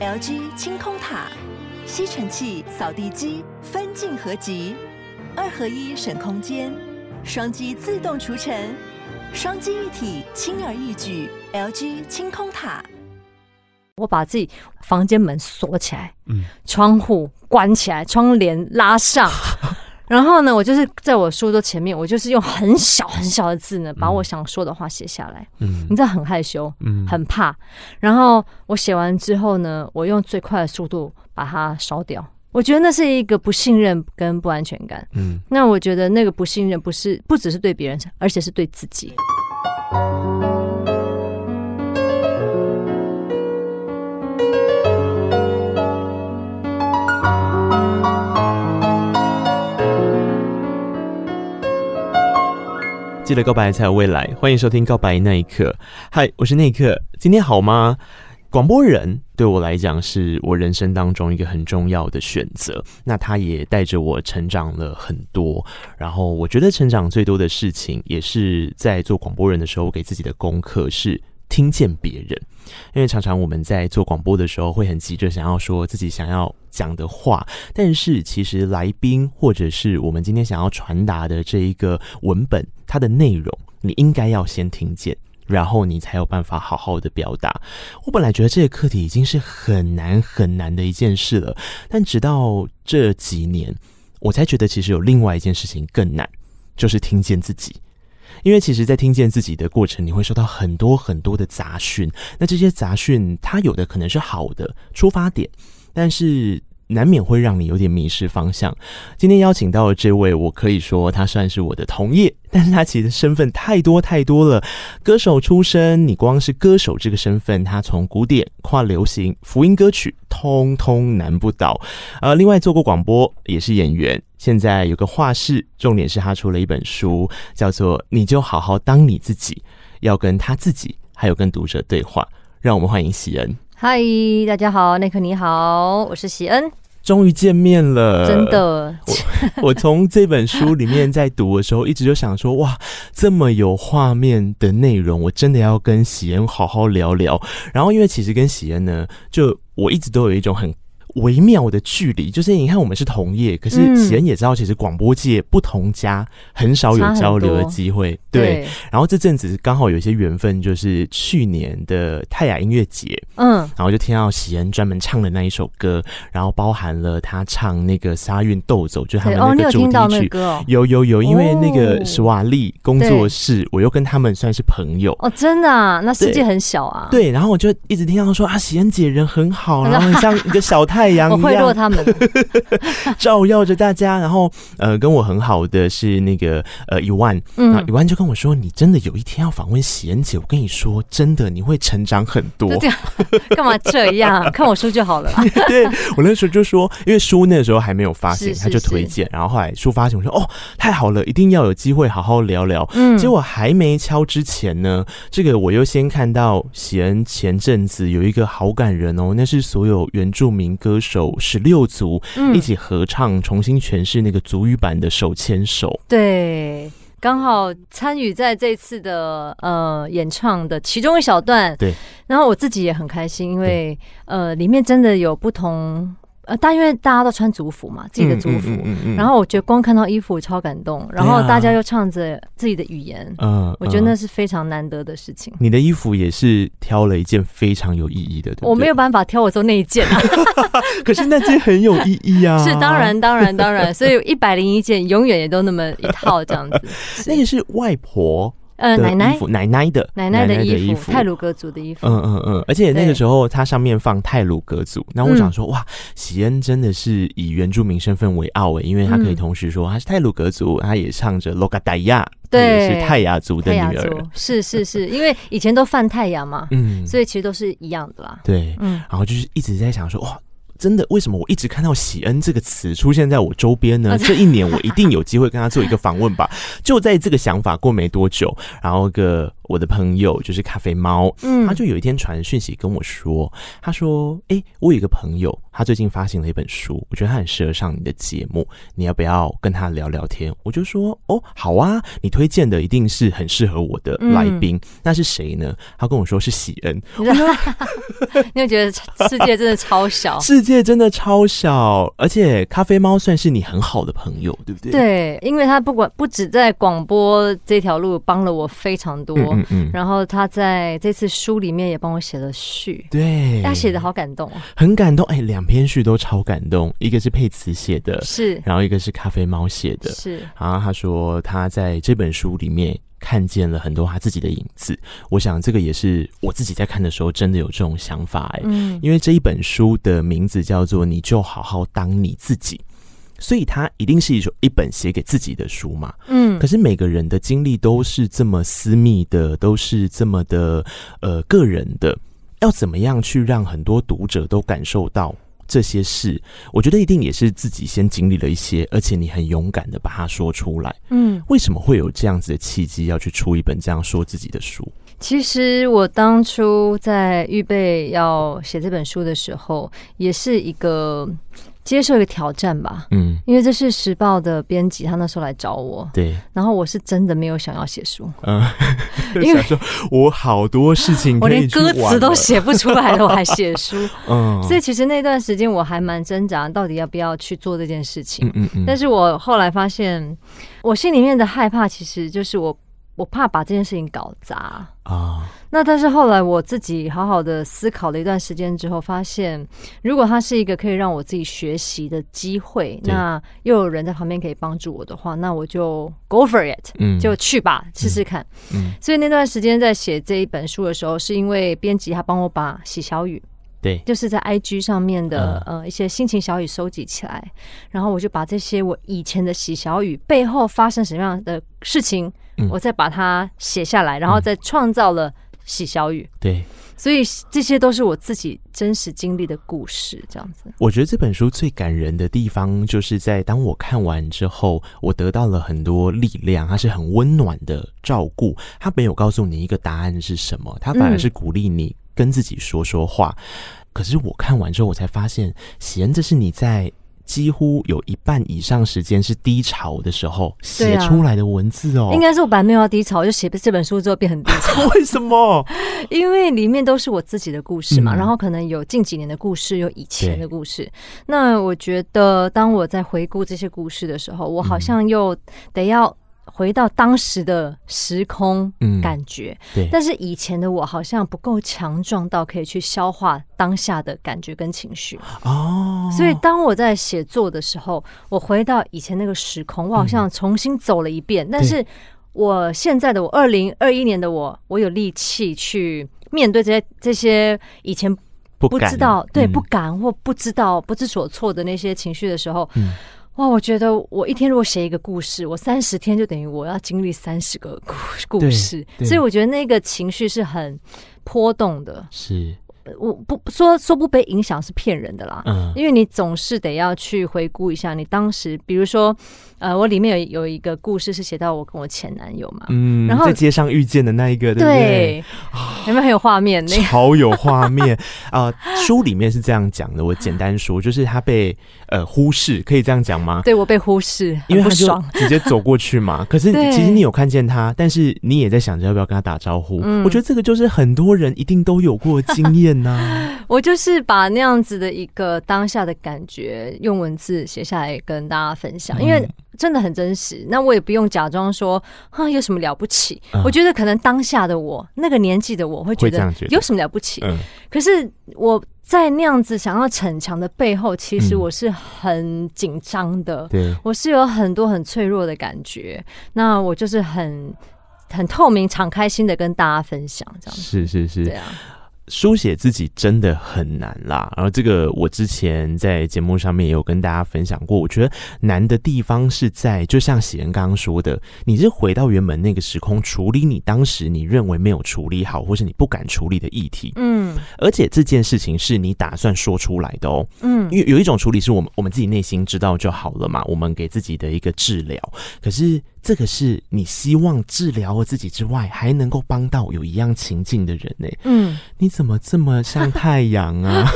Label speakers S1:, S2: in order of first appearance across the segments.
S1: LG 清空塔，吸尘器、扫地机分镜合集，二合一省空间，双击自动除尘，双击一体轻而易举。LG 清空塔。
S2: 我把自己房间门锁起来，嗯，窗户关起来，窗帘拉上，然后呢，我就是在我书桌前面，我就是用很小很小的字呢，把我想说的话写下来。嗯，你知道很害羞，嗯，很怕。然后我写完之后呢，我用最快的速度把它烧掉。我觉得那是一个不信任跟不安全感。嗯，那我觉得那个不信任不是不只是对别人，而且是对自己。
S3: 记得告白才有未来，欢迎收听《告白那一刻》。嗨，我是那一刻，今天好吗？广播人对我来讲是我人生当中一个很重要的选择，那他也带着我成长了很多。然后我觉得成长最多的事情，也是在做广播人的时候，给自己的功课是听见别人。因为常常我们在做广播的时候，会很急着想要说自己想要讲的话，但是其实来宾或者是我们今天想要传达的这一个文本，它的内容，你应该要先听见。然后你才有办法好好的表达。我本来觉得这个课题已经是很难很难的一件事了，但直到这几年，我才觉得其实有另外一件事情更难，就是听见自己。因为其实，在听见自己的过程，你会收到很多很多的杂讯。那这些杂讯，它有的可能是好的出发点，但是，难免会让你有点迷失方向。今天邀请到的这位，我可以说他算是我的同业，但是他其实身份太多太多了。歌手出身，你光是歌手这个身份，他从古典、跨流行、福音歌曲，通通难不倒。呃，另外做过广播，也是演员，现在有个画室，重点是他出了一本书，叫做《你就好好当你自己》，要跟他自己还有跟读者对话。让我们欢迎喜恩。
S2: 嗨，大家好，内克你好，我是喜恩。
S3: 终于见面了，
S2: 真的。
S3: 我 我从这本书里面在读的时候，一直就想说，哇，这么有画面的内容，我真的要跟喜恩好好聊聊。然后，因为其实跟喜恩呢，就我一直都有一种很。微妙的距离，就是你看我们是同业，可是喜恩也知道，其实广播界不同家很少有交流的机会。对，对，然后这阵子刚好有一些缘分，就是去年的泰雅音乐节，嗯，然后就听到喜恩专门唱的那一首歌，然后包含了他唱那个沙韵斗走，就他们那个主题曲。有有有，因为那个史瓦利工作室，我又跟他们算是朋友。
S2: 哦，真的啊？那世界很小啊。
S3: 对，然后我就一直听到说啊，喜恩姐人很好，然后很像一个小太。太阳一样，我贿赂他们，照耀着大家。然后，呃，跟我很好的是那个呃，一万，嗯，一万就跟我说：“你真的有一天要访问喜恩姐，我跟你说，真的你会成长很多。”这样
S2: 干嘛这样？看我书就好了。
S3: 对，我那时候就说，因为书那时候还没有发行，他就推荐。然后后来书发行，我说：“哦，太好了，一定要有机会好好聊聊。”嗯，结果还没敲之前呢，这个我又先看到喜恩前阵子有一个好感人哦，那是所有原住民歌。歌手十六族一起合唱，重新诠释那个族语版的《手牵手》。
S2: 对，刚好参与在这次的呃演唱的其中一小段。对，然后我自己也很开心，因为呃里面真的有不同。呃，但因为大家都穿族服嘛，自己的族服，嗯嗯嗯嗯、然后我觉得光看到衣服超感动，然后大家又唱着自己的语言，嗯，我觉得那是非常难得的事情。
S3: 你的衣服也是挑了一件非常有意义的，对对？
S2: 我没有办法挑我做那一件啊，
S3: 可是那件很有意义啊。
S2: 是当然当然当然，所以一百零一件永远也都那么一套这样子。
S3: 那个是外婆。
S2: 呃，奶奶，
S3: 奶奶的，
S2: 奶奶的衣服，泰鲁格族的衣服。
S3: 嗯嗯嗯，而且那个时候它上面放泰鲁格族，然后我想说，哇，喜恩真的是以原住民身份为傲诶，因为他可以同时说他是泰鲁格族，他也唱着洛嘎达亚，对，是泰雅族的女儿。
S2: 是是是，因为以前都泛泰雅嘛，嗯，所以其实都是一样的啦。
S3: 对，嗯，然后就是一直在想说，哇。真的，为什么我一直看到“喜恩”这个词出现在我周边呢？这一年我一定有机会跟他做一个访问吧。就在这个想法过没多久，然后个我的朋友就是咖啡猫，
S2: 嗯
S3: 他就有一天传讯息跟我说，他说：“哎、欸，我有一个朋友，他最近发行了一本书，我觉得他很适合上你的节目，你要不要跟他聊聊天？”我就说：“哦，好啊，你推荐的一定是很适合我的来宾，嗯、那是谁呢？”他跟我说是喜恩，
S2: 你有觉得世界真的超小？
S3: 世界真的超小，而且咖啡猫算是你很好的朋友，对不对？
S2: 对，因为他不管不止在广播这条路帮了我非常多，嗯，嗯，嗯，然后他在这次书里面也帮我写了序，
S3: 对，
S2: 他写的好感动，
S3: 很感动，哎、欸，两篇序都超感动，一个是佩慈写的，
S2: 是，
S3: 然后一个是咖啡猫写的，
S2: 是，
S3: 然后他说他在这本书里面。看见了很多他自己的影子，我想这个也是我自己在看的时候真的有这种想法哎、欸，嗯，因为这一本书的名字叫做“你就好好当你自己”，所以它一定是一首一本写给自己的书嘛，嗯，可是每个人的经历都是这么私密的，都是这么的呃个人的，要怎么样去让很多读者都感受到？这些事，我觉得一定也是自己先经历了一些，而且你很勇敢的把它说出来。嗯，为什么会有这样子的契机要去出一本这样说自己的书？
S2: 其实我当初在预备要写这本书的时候，也是一个。接受一个挑战吧，嗯，因为这是时报的编辑，他那时候来找我，
S3: 对，
S2: 然后我是真的没有想要写书，
S3: 嗯，因为 说我好多事情，
S2: 我连歌词都写不出来了，我还写书，嗯，所以其实那段时间我还蛮挣扎，到底要不要去做这件事情，嗯嗯嗯，但是我后来发现，我心里面的害怕其实就是我。我怕把这件事情搞砸。啊！那但是后来我自己好好的思考了一段时间之后，发现如果它是一个可以让我自己学习的机会，那又有人在旁边可以帮助我的话，那我就 go for it，嗯，就去吧，试试看。嗯，所以那段时间在写这一本书的时候，是因为编辑他帮我把喜小语。
S3: 对，
S2: 就是在 IG 上面的呃一些心情小语收集起来，嗯，然后我就把这些我以前的喜小语背后发生什么样的事情，嗯，我再把它写下来，然后再创造了喜小雨。
S3: 对，
S2: 所以这些都是我自己真实经历的故事，这样子。
S3: 我觉得这本书最感人的地方，就是在当我看完之后，我得到了很多力量，它是很温暖的照顾，它没有告诉你一个答案是什么，它反而是鼓励你。跟自己说说话，可是我看完之后，我才发现，喜恩，这是你在几乎有一半以上时间是低潮的时候写出来的文字哦。
S2: 应该是我本来没有要低潮，我就写这本书之后变很低潮。
S3: 为什么？
S2: 因为里面都是我自己的故事嘛，然后可能有近几年的故事，有以前的故事。那我觉得，当我在回顾这些故事的时候，我好像又得要。回到当时的时空感觉，嗯，对，但是以前的我好像不够强壮到可以去消化当下的感觉跟情绪。哦，所以当我在写作的时候，我回到以前那个时空，我好像重新走了一遍。但是我现在的我，二零二一年的我，我有力气去面对这些这些以前不知道对不敢或不知道不知所措的那些情绪的时候。哇，我觉得我一天如果写一个故事，我三十天就等于我要经历三十个故故事，所以我觉得那个情绪是很波动的。
S3: 是。
S2: 我不说说不被影响是骗人的啦，嗯，因为你总是得要去回顾一下你当时，比如说，呃，我里面有有一个故事是写到我跟我前男友嘛，
S3: 嗯，然后在街上遇见的那一个，对不对？
S2: 有没有很有画面？那 个
S3: 超有画面啊！呃，书里面是这样讲的，我简单说，就是他被呃忽视，可以这样讲吗？
S2: 对，我被忽视，
S3: 因为他就直接走过去嘛。可是其实你有看见他，但是你也在想着要不要跟他打招呼。嗯，我觉得这个就是很多人一定都有过经验呐。
S2: 我就是把那样子的一个当下的感觉用文字写下来跟大家分享，因为真的很真实。那我也不用假装说哈有什么了不起。我觉得可能当下的我那个年纪的我会觉得有什么了不起。可是我在那样子想要逞强的背后，其实我是很紧张的。对，我是有很多很脆弱的感觉。那我就是很很透明、敞开心的跟大家分享，这样子。
S3: 是是是，
S2: 对啊。
S3: 书写自己真的很难啦，然后这个我之前在节目上面也有跟大家分享过。我觉得难的地方是在，就像喜恩刚刚说的，你是回到原本那个时空，处理你当时你认为没有处理好，或是你不敢处理的议题。嗯，而且这件事情是你打算说出来的哦。嗯，因为有一种处理是我们我们自己内心知道就好了嘛，我们给自己的一个治疗。可是这个是你希望治疗了自己之外，还能够帮到有一样情境的人呢。嗯，你怎么这么像太阳啊？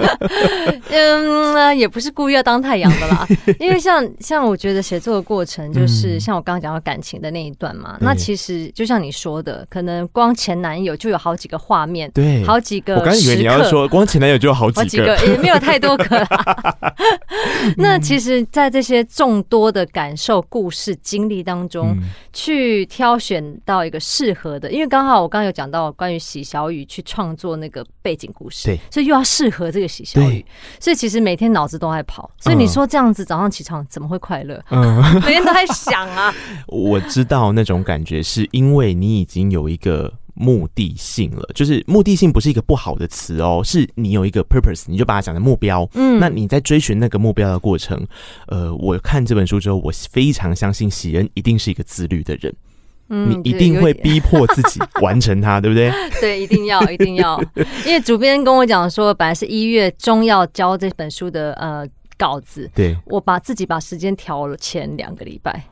S2: 嗯，也不是故意要当太阳的啦。因为像像我觉得写作的过程，就是像我刚刚讲到感情的那一段嘛。嗯、那其实就像你说的，可能光前男友就有好几个画面，
S3: 对，
S2: 好几个。
S3: 我刚以为你要说光前男友就有好几个，好几个
S2: 也没有太多个啦。那其实，在这些众多的感受、故事、经历当中，嗯、去挑选到一个适合的，因为刚好我刚刚有讲到关于喜小雨去创作那个背景故事，
S3: 对，
S2: 所以又要适合这个喜小雨，所以其实每天脑子都在跑。所以你说这样子早上起床怎么会快乐？嗯，每天都在想啊。
S3: 我知道那种感觉，是因为你已经有一个。目的性了，就是目的性不是一个不好的词哦，是你有一个 purpose，你就把它讲成目标。嗯，那你在追寻那个目标的过程，呃，我看这本书之后，我非常相信喜恩一定是一个自律的人。嗯，你一定会逼迫自己完成它，对不对？
S2: 对，一定要，一定要。因为主编跟我讲说，本来是一月中要交这本书的呃稿子，
S3: 对，
S2: 我把自己把时间调了前两个礼拜。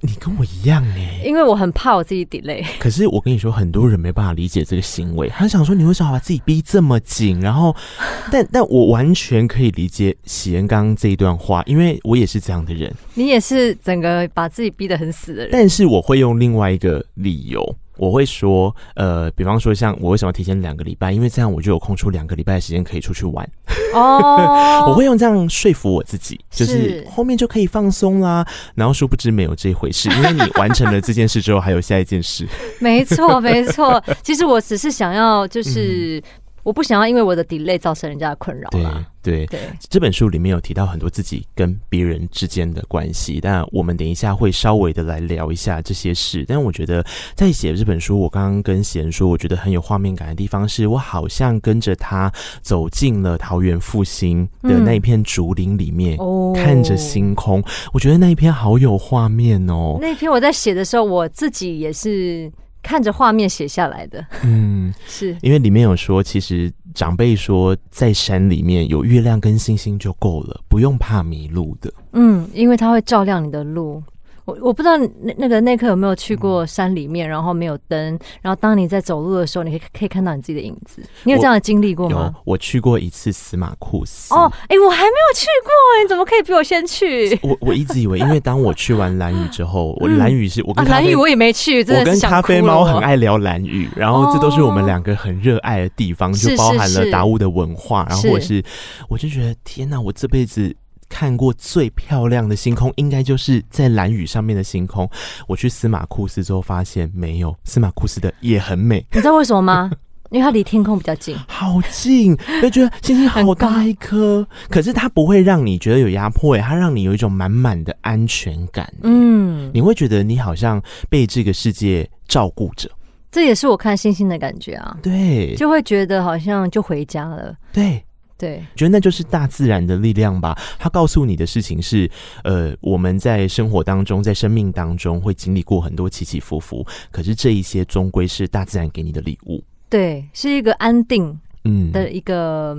S3: 你跟我一样哎，
S2: 因为我很怕我自己 delay。
S3: 可是我跟你说，很多人没办法理解这个行为，他想说你为什么把自己逼这么紧？然后，但但我完全可以理解喜恩刚刚这一段话，因为我也是这样的人。
S2: 你也是整个把自己逼得很死的人，
S3: 但是我会用另外一个理由。我会说，呃，比方说，像我为什么提前两个礼拜？因为这样我就有空出两个礼拜的时间可以出去玩。哦，我会用这样说服我自己，就是后面就可以放松啦。然后殊不知没有这一回事，因为你完成了这件事之后，还有下一件事。
S2: 没错，没错。其实我只是想要，就是。嗯我不想要因为我的 delay 造成人家的困扰啦。
S3: 对对，这本书里面有提到很多自己跟别人之间的关系，但我们等一下会稍微的来聊一下这些事。但我觉得在写这本书，我刚刚跟贤说，我觉得很有画面感的地方，是我好像跟着他走进了桃园复兴的那一片竹林里面，嗯、看着星空。我觉得那一篇好有画面哦。
S2: 那一篇我在写的时候，我自己也是。看着画面写下来的，嗯，是
S3: 因为里面有说，其实长辈说在山里面有月亮跟星星就够了，不用怕迷路的。
S2: 嗯，因为它会照亮你的路。我我不知道那那个内克有没有去过山里面，然后没有灯，然后当你在走路的时候，你可以可以看到你自己的影子。你有这样的经历过吗？
S3: 有，我去过一次司马库斯。
S2: 哦，哎、欸，我还没有去过，你怎么可以比我先去？
S3: 我我一直以为，因为当我去完蓝屿之后，我蓝屿是我跟
S2: 兰屿、啊、我也没去，真的
S3: 我跟咖啡猫很爱聊蓝屿，然后这都是我们两个很热爱的地方，就包含了达悟的文化，然后或者是我就觉得天哪，我这辈子。看过最漂亮的星空，应该就是在蓝雨上面的星空。我去司马库斯之后，发现没有，司马库斯的也很美。
S2: 你知道为什么吗？因为它离天空比较近，
S3: 好近，就觉得星星好大一颗。可是它不会让你觉得有压迫，哎，它让你有一种满满的安全感。嗯，你会觉得你好像被这个世界照顾着。
S2: 这也是我看星星的感觉啊。
S3: 对，
S2: 就会觉得好像就回家了。
S3: 对。
S2: 对，
S3: 觉得那就是大自然的力量吧。他告诉你的事情是，呃，我们在生活当中，在生命当中会经历过很多起起伏伏，可是这一些终归是大自然给你的礼物。
S2: 对，是一个安定，嗯，的一个。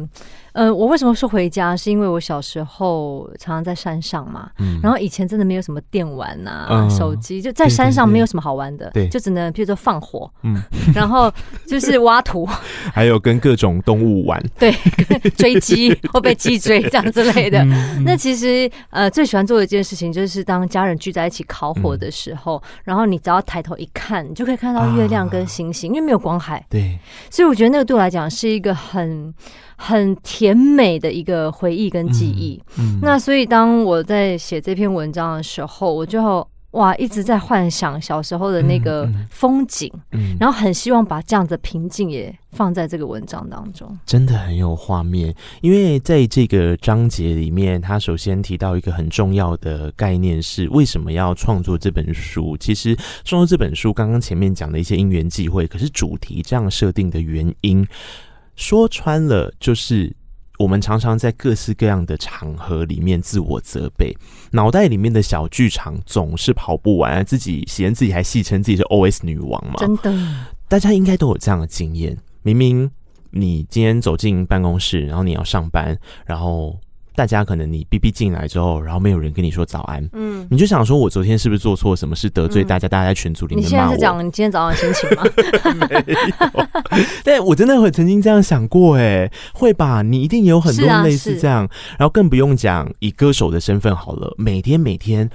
S2: 嗯呃，我为什么说回家？是因为我小时候常常在山上嘛，嗯、然后以前真的没有什么电玩呐、啊，嗯、手机就在山上没有什么好玩的，
S3: 对，
S2: 就只能比如说放火，嗯，然后就是挖土，
S3: 还有跟各种动物玩，
S2: 对，追击或被鸡追这样之类的。嗯、那其实呃，最喜欢做的一件事情就是当家人聚在一起烤火的时候，嗯、然后你只要抬头一看，你就可以看到月亮跟星星，啊、因为没有光海，
S3: 对，
S2: 所以我觉得那个对我来讲是一个很。很甜美的一个回忆跟记忆。嗯嗯、那所以当我在写这篇文章的时候，我就哇一直在幻想小时候的那个风景，然后很希望把这样的平静也放在这个文章当中。
S3: 真的很有画面，因为在这个章节里面，他首先提到一个很重要的概念是为什么要创作这本书。其实创作这本书，刚刚前面讲的一些因缘际会，可是主题这样设定的原因。说穿了，就是我们常常在各式各样的场合里面自我责备，脑袋里面的小剧场总是跑不完。自己嫌自己还戏称自己是 OS 女王嘛？
S2: 真的，
S3: 大家应该都有这样的经验。明明你今天走进办公室，然后你要上班，然后大家可能你 B B 进来之后，然后没有人跟你说早安，
S2: 嗯，
S3: 你就想说，我昨天是不是做错什么事得罪大家？大家在群组里面骂我。
S2: 你现在是讲你今天早上的心情吗？
S3: 没有，但我真的会曾经这样想过，哎，会吧？你一定有很多类似这样，然后更不用讲以歌手的身份好了，每天每天，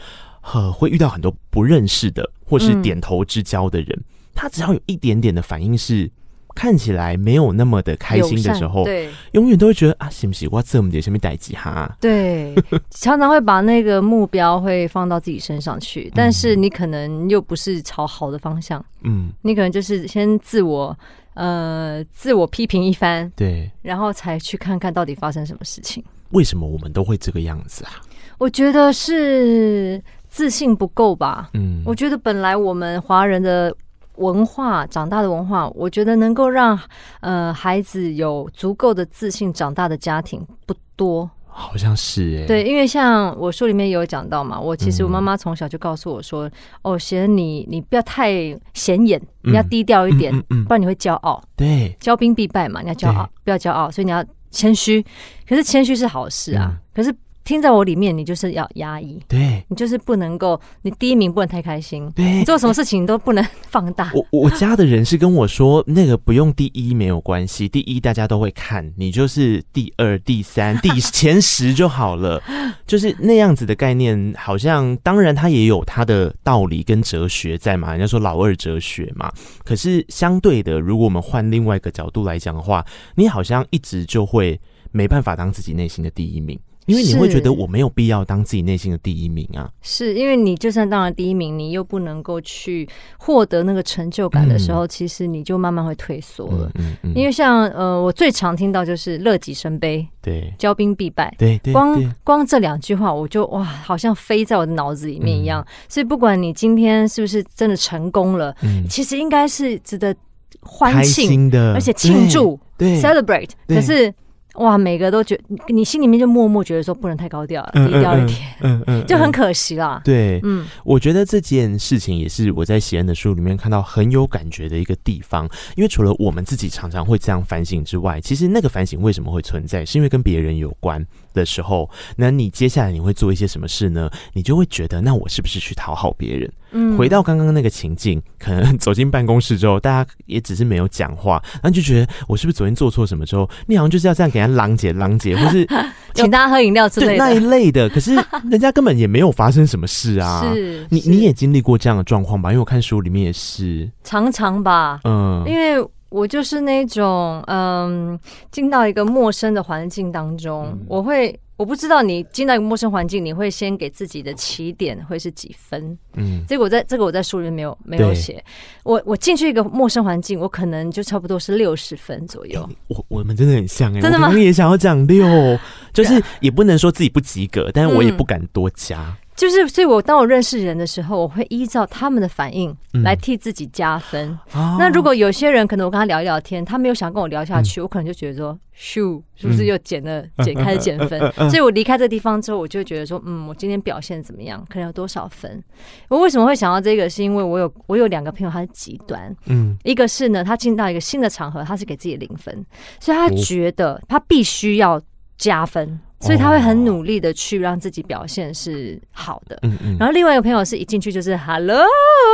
S3: 呃，会遇到很多不认识的或是点头之交的人，嗯、他只要有一点点的反应是。看起来没有那么的开心的时候，
S2: 对，
S3: 永远都会觉得啊，行不行我这么点什么代志哈？
S2: 对，常常会把那个目标会放到自己身上去，但是你可能又不是朝好的方向，嗯，你可能就是先自我呃自我批评一番，
S3: 对，
S2: 然后才去看看到底发生什么事情。
S3: 为什么我们都会这个样子啊？
S2: 我觉得是自信不够吧。嗯，我觉得本来我们华人的。文化长大的文化，我觉得能够让呃孩子有足够的自信长大的家庭不多，
S3: 好像是哎、欸，
S2: 对，因为像我书里面有讲到嘛，我其实我妈妈从小就告诉我说，嗯、哦，贤你你不要太显眼，你要低调一点，不然你会骄傲，
S3: 对，
S2: 骄兵必败嘛，你要骄傲，不要骄傲，所以你要谦虚，可是谦虚是好事啊，嗯、可是。听在我里面，你就是要压抑，
S3: 对，
S2: 你就是不能够，你第一名不能太开心，
S3: 对，
S2: 你做什么事情都不能放大。
S3: 我我家的人是跟我说，那个不用第一没有关系，第一大家都会看，你就是第二、第三、第前十就好了，就是那样子的概念。好像当然他也有他的道理跟哲学在嘛，人家说老二哲学嘛。可是相对的，如果我们换另外一个角度来讲的话，你好像一直就会没办法当自己内心的第一名。因为你会觉得我没有必要当自己内心的第一名啊，
S2: 是因为你就算当了第一名，你又不能够去获得那个成就感的时候，嗯、其实你就慢慢会退缩了。嗯因为像呃，我最常听到就是乐极生悲，
S3: 对，
S2: 骄兵必败，
S3: 对，对，
S2: 光光这两句话，我就哇，好像飞在我的脑子里面一样。嗯、所以不管你今天是不是真的成功了，嗯、其实应该是值得欢庆的，而且庆祝，对，celebrate。可是。哇，每个都觉得你心里面就默默觉得说不能太高调了，低调一点，嗯嗯，就很可惜啦。
S3: 对，嗯，我觉得这件事情也是我在喜恩的书里面看到很有感觉的一个地方，因为除了我们自己常常会这样反省之外，其实那个反省为什么会存在，是因为跟别人有关的时候，那你接下来你会做一些什么事呢？你就会觉得，那我是不是去讨好别人？嗯，回到刚刚那个情境，可能走进办公室之后，大家也只是没有讲话，然后就觉得我是不是昨天做错什么之后，你好像就是要这样给人家拦截拦截，或是
S2: 请大家喝饮料之类的
S3: 那一类的。可是人家根本也没有发生什么事啊。是，你你也经历过这样的状况吧？因为我看书里面也是
S2: 常常吧。嗯，因为我就是那种嗯，进到一个陌生的环境当中，嗯、我会。我不知道你进到一个陌生环境，你会先给自己的起点会是几分？嗯，这个我在这个我在书里面没有没有写。我我进去一个陌生环境，我可能就差不多是六十分左右。欸、我
S3: 我们真的很像哎、欸，
S2: 真的吗？
S3: 我也想要讲六，就是也不能说自己不及格，但是我也不敢多加。嗯
S2: 就是，所以我当我认识人的时候，我会依照他们的反应来替自己加分。那如果有些人可能我跟他聊一聊天，他没有想跟我聊下去，嗯、我可能就觉得说，咻，是不是又减了减、嗯、开始减分？所以我离开这个地方之后，我就会觉得说，嗯，我今天表现怎么样？可能有多少分？我为什么会想到这个？是因为我有我有两个朋友，他是极端，嗯，一个是呢，他进到一个新的场合，他是给自己零分，所以他觉得他必须要加分。所以他会很努力的去让自己表现是好的，嗯嗯。然后另外一个朋友是一进去就是 Hello，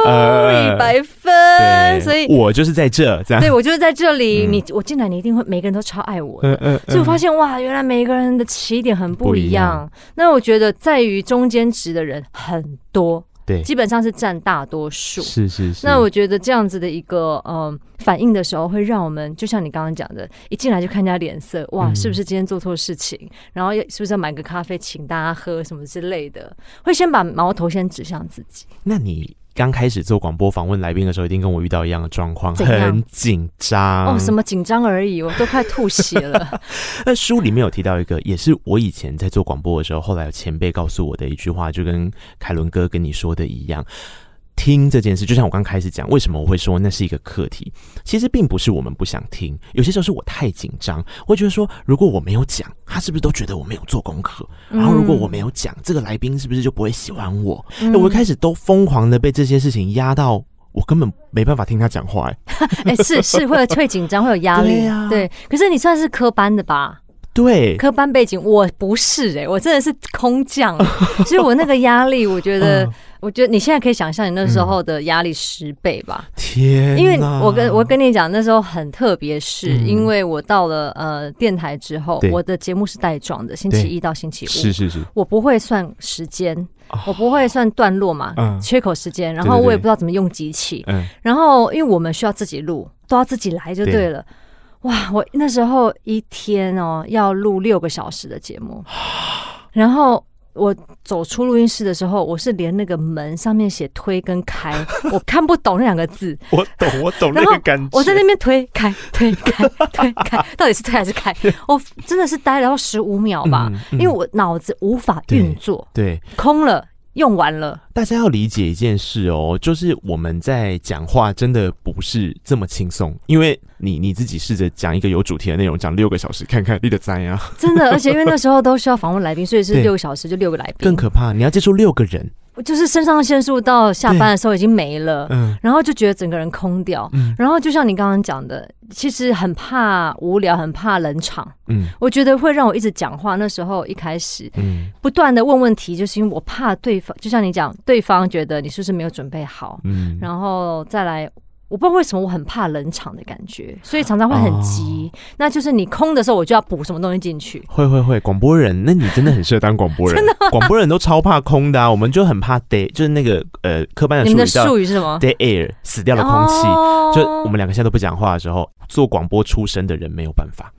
S2: 一百分，所以
S3: 我就是在这，这样。
S2: 对，我就是在这里。你我进来，你一定会每个人都超爱我的。所以我发现哇，原来每一个人的起点很不一样。那我觉得在于中间值的人很多。
S3: 对，
S2: 基本上是占大多数。
S3: 是是是。
S2: 那我觉得这样子的一个嗯反应的时候，会让我们就像你刚刚讲的，一进来就看人家脸色，哇，是不是今天做错事情？嗯、然后是不是要买个咖啡请大家喝什么之类的？会先把矛头先指向自己。
S3: 那你？刚开始做广播访问来宾的时候，一定跟我遇到一样的状况，很紧张
S2: 哦。什么紧张而已，我都快吐血了。
S3: 那 书里面有提到一个，也是我以前在做广播的时候，后来有前辈告诉我的一句话，就跟凯伦哥跟你说的一样。听这件事，就像我刚开始讲，为什么我会说那是一个课题？其实并不是我们不想听，有些时候是我太紧张。我觉得说，如果我没有讲，他是不是都觉得我没有做功课？然后如果我没有讲，这个来宾是不是就不会喜欢我？嗯、我一开始都疯狂的被这些事情压到，我根本没办法听他讲话、欸。哎，哎，是是会会紧张，会有压力。对，啊、对，可是你算是科班的吧？对，
S2: 科班背景我不是哎、欸，我真的是空降，所以我那个压力，我觉得。嗯我觉得你现在可以想象你那时候的压力十倍吧？
S3: 天，
S2: 因为我跟我跟你讲，那时候很特别，是因为我到了呃电台之后，我的节目是带状的，星期一到星期五，
S3: 是是是，
S2: 我不会算时间，我不会算段落嘛，缺口时间，然后我也不知道怎么用机器，然后因为我们需要自己录，都要自己来就对了。哇，我那时候一天哦要录六个小时的节目，然后。我走出录音室的时候，我是连那个门上面写推跟开，我看不懂那两个字。
S3: 我懂，我懂那个感觉。
S2: 我在那边推开推开推开，到底是推还是开？我真的是待了要十五秒吧，因为我脑子无法运作，对，空了。用完了，
S3: 大家要理解一件事哦，就是我们在讲话真的不是这么轻松，因为你你自己试着讲一个有主题的内容，讲六个小时，看看你的怎样？
S2: 真的，而且因为那时候都需要访问来宾，所以是六个小时就六个来宾，
S3: 更可怕，你要接触六个人。
S2: 就是肾上腺素到下班的时候已经没了，嗯，然后就觉得整个人空掉，嗯，然后就像你刚刚讲的，其实很怕无聊，很怕冷场，嗯，我觉得会让我一直讲话。那时候一开始，嗯，不断的问问题，就是因为我怕对方，就像你讲，对方觉得你是不是没有准备好，嗯，然后再来。我不知道为什么我很怕冷场的感觉，所以常常会很急。哦、那就是你空的时候，我就要补什么东西进去。
S3: 会会会，广播人，那你真的很适合当广播人。真的，广播人都超怕空的啊，我们就很怕 dead，就是那个呃，科班的术语叫术语是什么？dead air，死掉的空气。哦、就我们两个现在都不讲话的时候，做广播出身的人没有办法。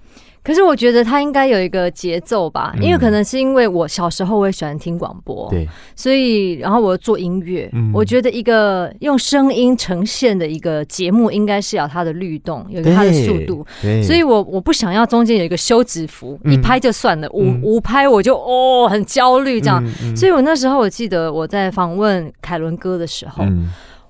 S2: 可是我觉得他应该有一个节奏吧，因为可能是因为我小时候我也喜欢听广播，对，所以然后我做音乐，我觉得一个用声音呈现的一个节目，应该是要它的律动，有它的速度，所以我我不想要中间有一个休止符，一拍就算了，五五拍我就哦很焦虑这样，所以我那时候我记得我在访问凯伦哥的时候。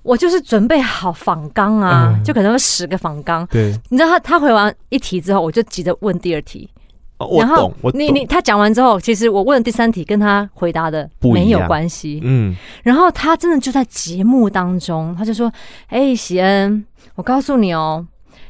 S2: 我就是准备好仿纲啊，嗯、就可能有十个仿纲。对，你知道他他回完一题之后，我就急着问第二题。
S3: 哦、然后
S2: 你你他讲完之后，其实我问的第三题跟他回答的没有关系。嗯，然后他真的就在节目当中，他就说：“哎、欸，喜恩，我告诉你哦，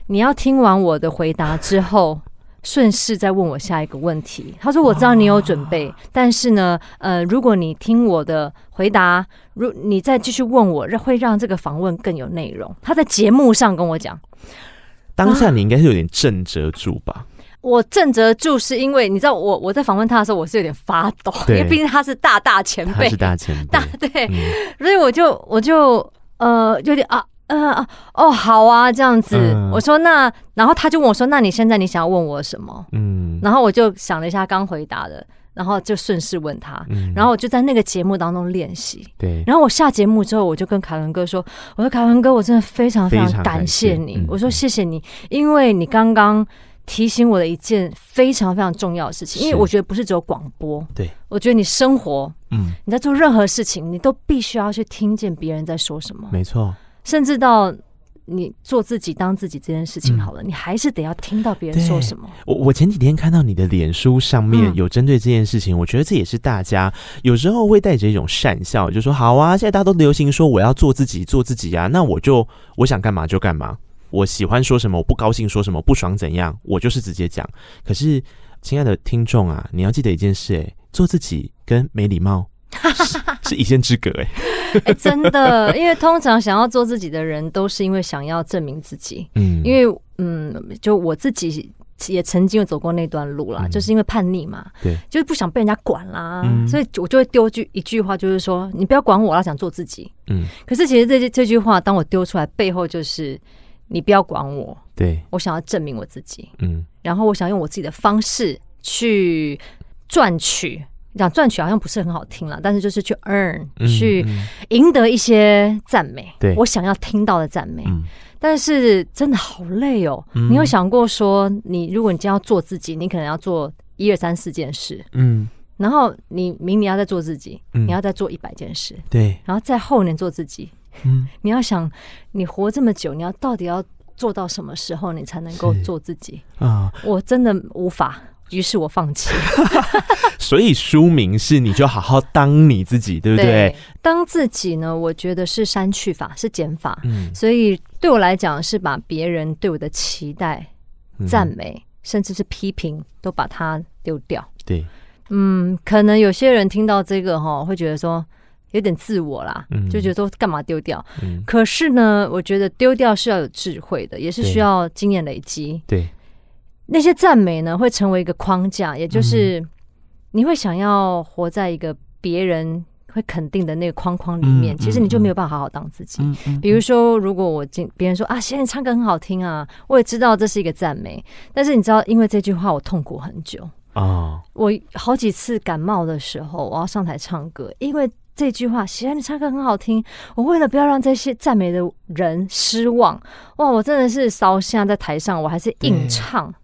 S2: 你要听完我的回答之后。”顺势再问我下一个问题。他说：“我知道你有准备，但是呢，呃，如果你听我的回答，如你再继续问我，让会让这个访问更有内容。”他在节目上跟我讲，
S3: 当下你应该是有点震折住吧？
S2: 我震慑住是因为你知道，我我在访问他的时候，我是有点发抖，因为毕竟他是大大前辈，
S3: 他是大前辈，
S2: 大对，嗯、所以我就我就呃有点啊。嗯啊哦好啊这样子，嗯、我说那然后他就问我说，那你现在你想要问我什么？嗯，然后我就想了一下刚回答的，然后就顺势问他，嗯、然后我就在那个节目当中练习。对，然后我下节目之后，我就跟凯文哥说，我说凯文哥，我真的非常非常感谢。你，谢我说谢谢你，因为你刚刚提醒我的一件非常非常重要的事情，因为我觉得不是只有广播，对，我觉得你生活，嗯，你在做任何事情，你都必须要去听见别人在说什么，
S3: 没错。
S2: 甚至到你做自己、当自己这件事情好了，嗯、你还是得要听到别人说什么。
S3: 我我前几天看到你的脸书上面有针对这件事情，嗯、我觉得这也是大家有时候会带着一种善笑，就说：“好啊，现在大家都流行说我要做自己，做自己啊，那我就我想干嘛就干嘛，我喜欢说什么，我不高兴说什么，不爽怎样，我就是直接讲。”可是，亲爱的听众啊，你要记得一件事、欸，哎，做自己跟没礼貌。是，是一线之隔哎、欸
S2: 欸，真的，因为通常想要做自己的人，都是因为想要证明自己。嗯，因为嗯，就我自己也曾经有走过那段路啦，嗯、就是因为叛逆嘛，对，就是不想被人家管啦，嗯、所以我就会丢句一句话，就是说你不要管我，我要想做自己。嗯，可是其实这这句话，当我丢出来背后，就是你不要管我，对，我想要证明我自己。嗯，然后我想用我自己的方式去赚取。讲赚取好像不是很好听了，但是就是去 earn，去赢得一些赞美，对。我想要听到的赞美。嗯、但是真的好累哦。嗯、你有想过说，你如果你今天要做自己，你可能要做一二三四件事，嗯，然后你明年要再做自己，嗯、你要再做一百件事，对，然后在后年做自己，嗯，你要想，你活这么久，你要到底要做到什么时候，你才能够做自己？啊？我真的无法。于是我放弃，
S3: 所以书名是你就好好当你自己，对不对？对，
S2: 当自己呢，我觉得是删去法，是减法。嗯，所以对我来讲是把别人对我的期待、赞美。嗯甚至是批评，都把它丢掉。
S3: 对，
S2: 嗯，可能有些人听到这个哈，会觉得说有点自我啦，嗯、就觉得说干嘛丢掉？嗯、可是呢，我觉得丢掉是要有智慧的，也是需要经验累积。
S3: 对，
S2: 那些赞美呢，会成为一个框架，也就是你会想要活在一个别人。会肯定的那个框框里面，其实你就没有办法好好当自己。比如说，如果我今别人说啊，现在唱歌很好听啊，我也知道这是一个赞美，但是你知道，因为这句话我痛苦很久啊。我好几次感冒的时候，我要上台唱歌，因为这句话，喜欢你唱歌很好听，我为了不要让这些赞美的人失望，哇，我真的是烧香在台上，我还是硬唱。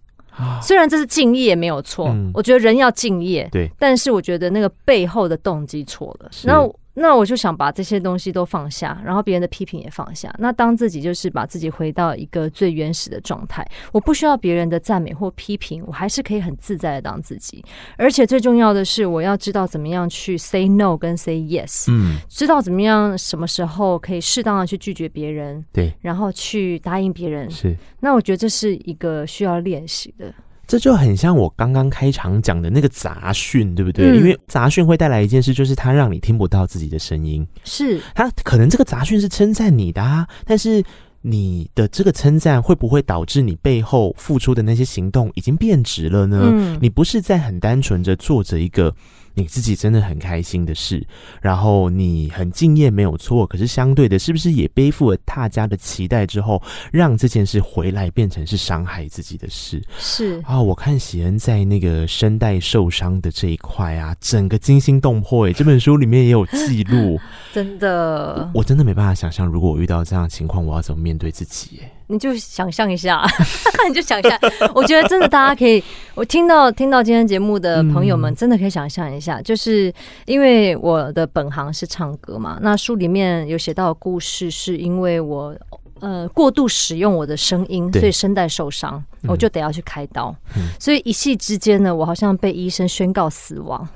S2: 虽然这是敬业没有错，嗯、我觉得人要敬业，对，但是我觉得那个背后的动机错了。那那我就想把这些东西都放下，然后别人的批评也放下。那当自己就是把自己回到一个最原始的状态，我不需要别人的赞美或批评，我还是可以很自在的当自己。而且最重要的是，我要知道怎么样去 say no 跟 say yes，嗯，知道怎么样什么时候可以适当的去拒绝别人，对，然后去答应别人。是，那我觉得这是一个需要练习的。
S3: 这就很像我刚刚开场讲的那个杂讯，对不对？嗯、因为杂讯会带来一件事，就是它让你听不到自己的声音。是，它可能这个杂讯是称赞你的啊，但是你的这个称赞会不会导致你背后付出的那些行动已经变质了呢？嗯、你不是在很单纯的做着一个。你自己真的很开心的事，然后你很敬业没有错，可是相对的，是不是也背负了大家的期待之后，让这件事回来变成是伤害自己的事？是啊，我看喜恩在那个声带受伤的这一块啊，整个惊心动魄诶，这本书里面也有记录，
S2: 真的我，
S3: 我真的没办法想象，如果我遇到这样的情况，我要怎么面对自己？诶。
S2: 你就想象一下，你就想象。我觉得真的，大家可以，我听到听到今天节目的朋友们，真的可以想象一下，就是因为我的本行是唱歌嘛。那书里面有写到的故事，是因为我呃过度使用我的声音，所以声带受伤，我就得要去开刀。所以一夕之间呢，我好像被医生宣告死亡。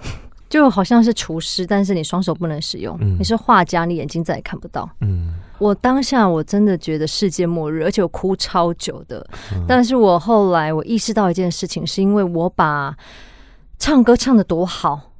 S2: 就好像是厨师，但是你双手不能使用；嗯、你是画家，你眼睛再也看不到。嗯，我当下我真的觉得世界末日，而且我哭超久的。嗯、但是我后来我意识到一件事情，是因为我把唱歌唱得多好，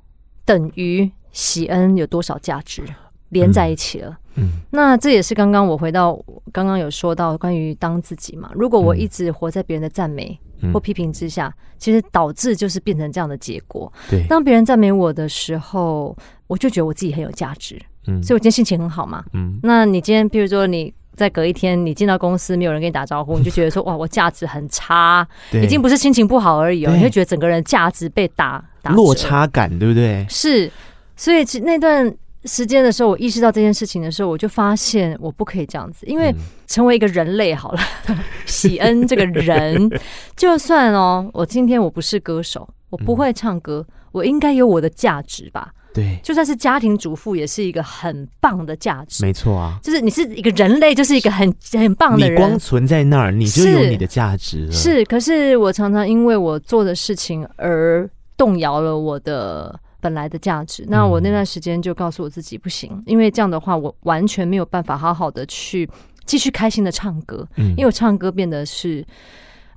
S2: 等于喜恩有多少价值连在一起了。嗯，嗯，那这也是刚刚我回到刚刚有说到关于当自己嘛。如果我一直活在别人的赞美。或批评之下，其实导致就是变成这样的结果。对，当别人赞美我的时候，我就觉得我自己很有价值。嗯，所以我今天心情很好嘛。嗯，那你今天，比如说你在隔一天，你进到公司，没有人跟你打招呼，你就觉得说 哇，我价值很差，已经不是心情不好而已哦，你会觉得整个人价值被打打
S3: 落差感，对不对？
S2: 是，所以那段。时间的时候，我意识到这件事情的时候，我就发现我不可以这样子，因为成为一个人类好了，嗯、喜恩这个人，就算哦，我今天我不是歌手，我不会唱歌，嗯、我应该有我的价值吧？对，就算是家庭主妇，也是一个很棒的价值，没错啊，就是你是一个人类，就是一个很很棒的人，
S3: 你光存在那儿，你就有你的价值了。
S2: 是，是，可是我常常因为我做的事情而动摇了我的。本来的价值，那我那段时间就告诉我自己不行，因为这样的话，我完全没有办法好好的去继续开心的唱歌，嗯，因为我唱歌变得是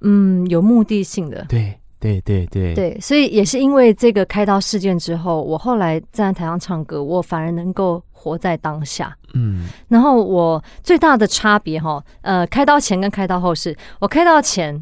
S2: 嗯有目的性的，
S3: 对对对对。
S2: 对，所以也是因为这个开刀事件之后，我后来站在台上唱歌，我反而能够活在当下，嗯，然后我最大的差别哈，呃，开刀前跟开刀后是我开刀前。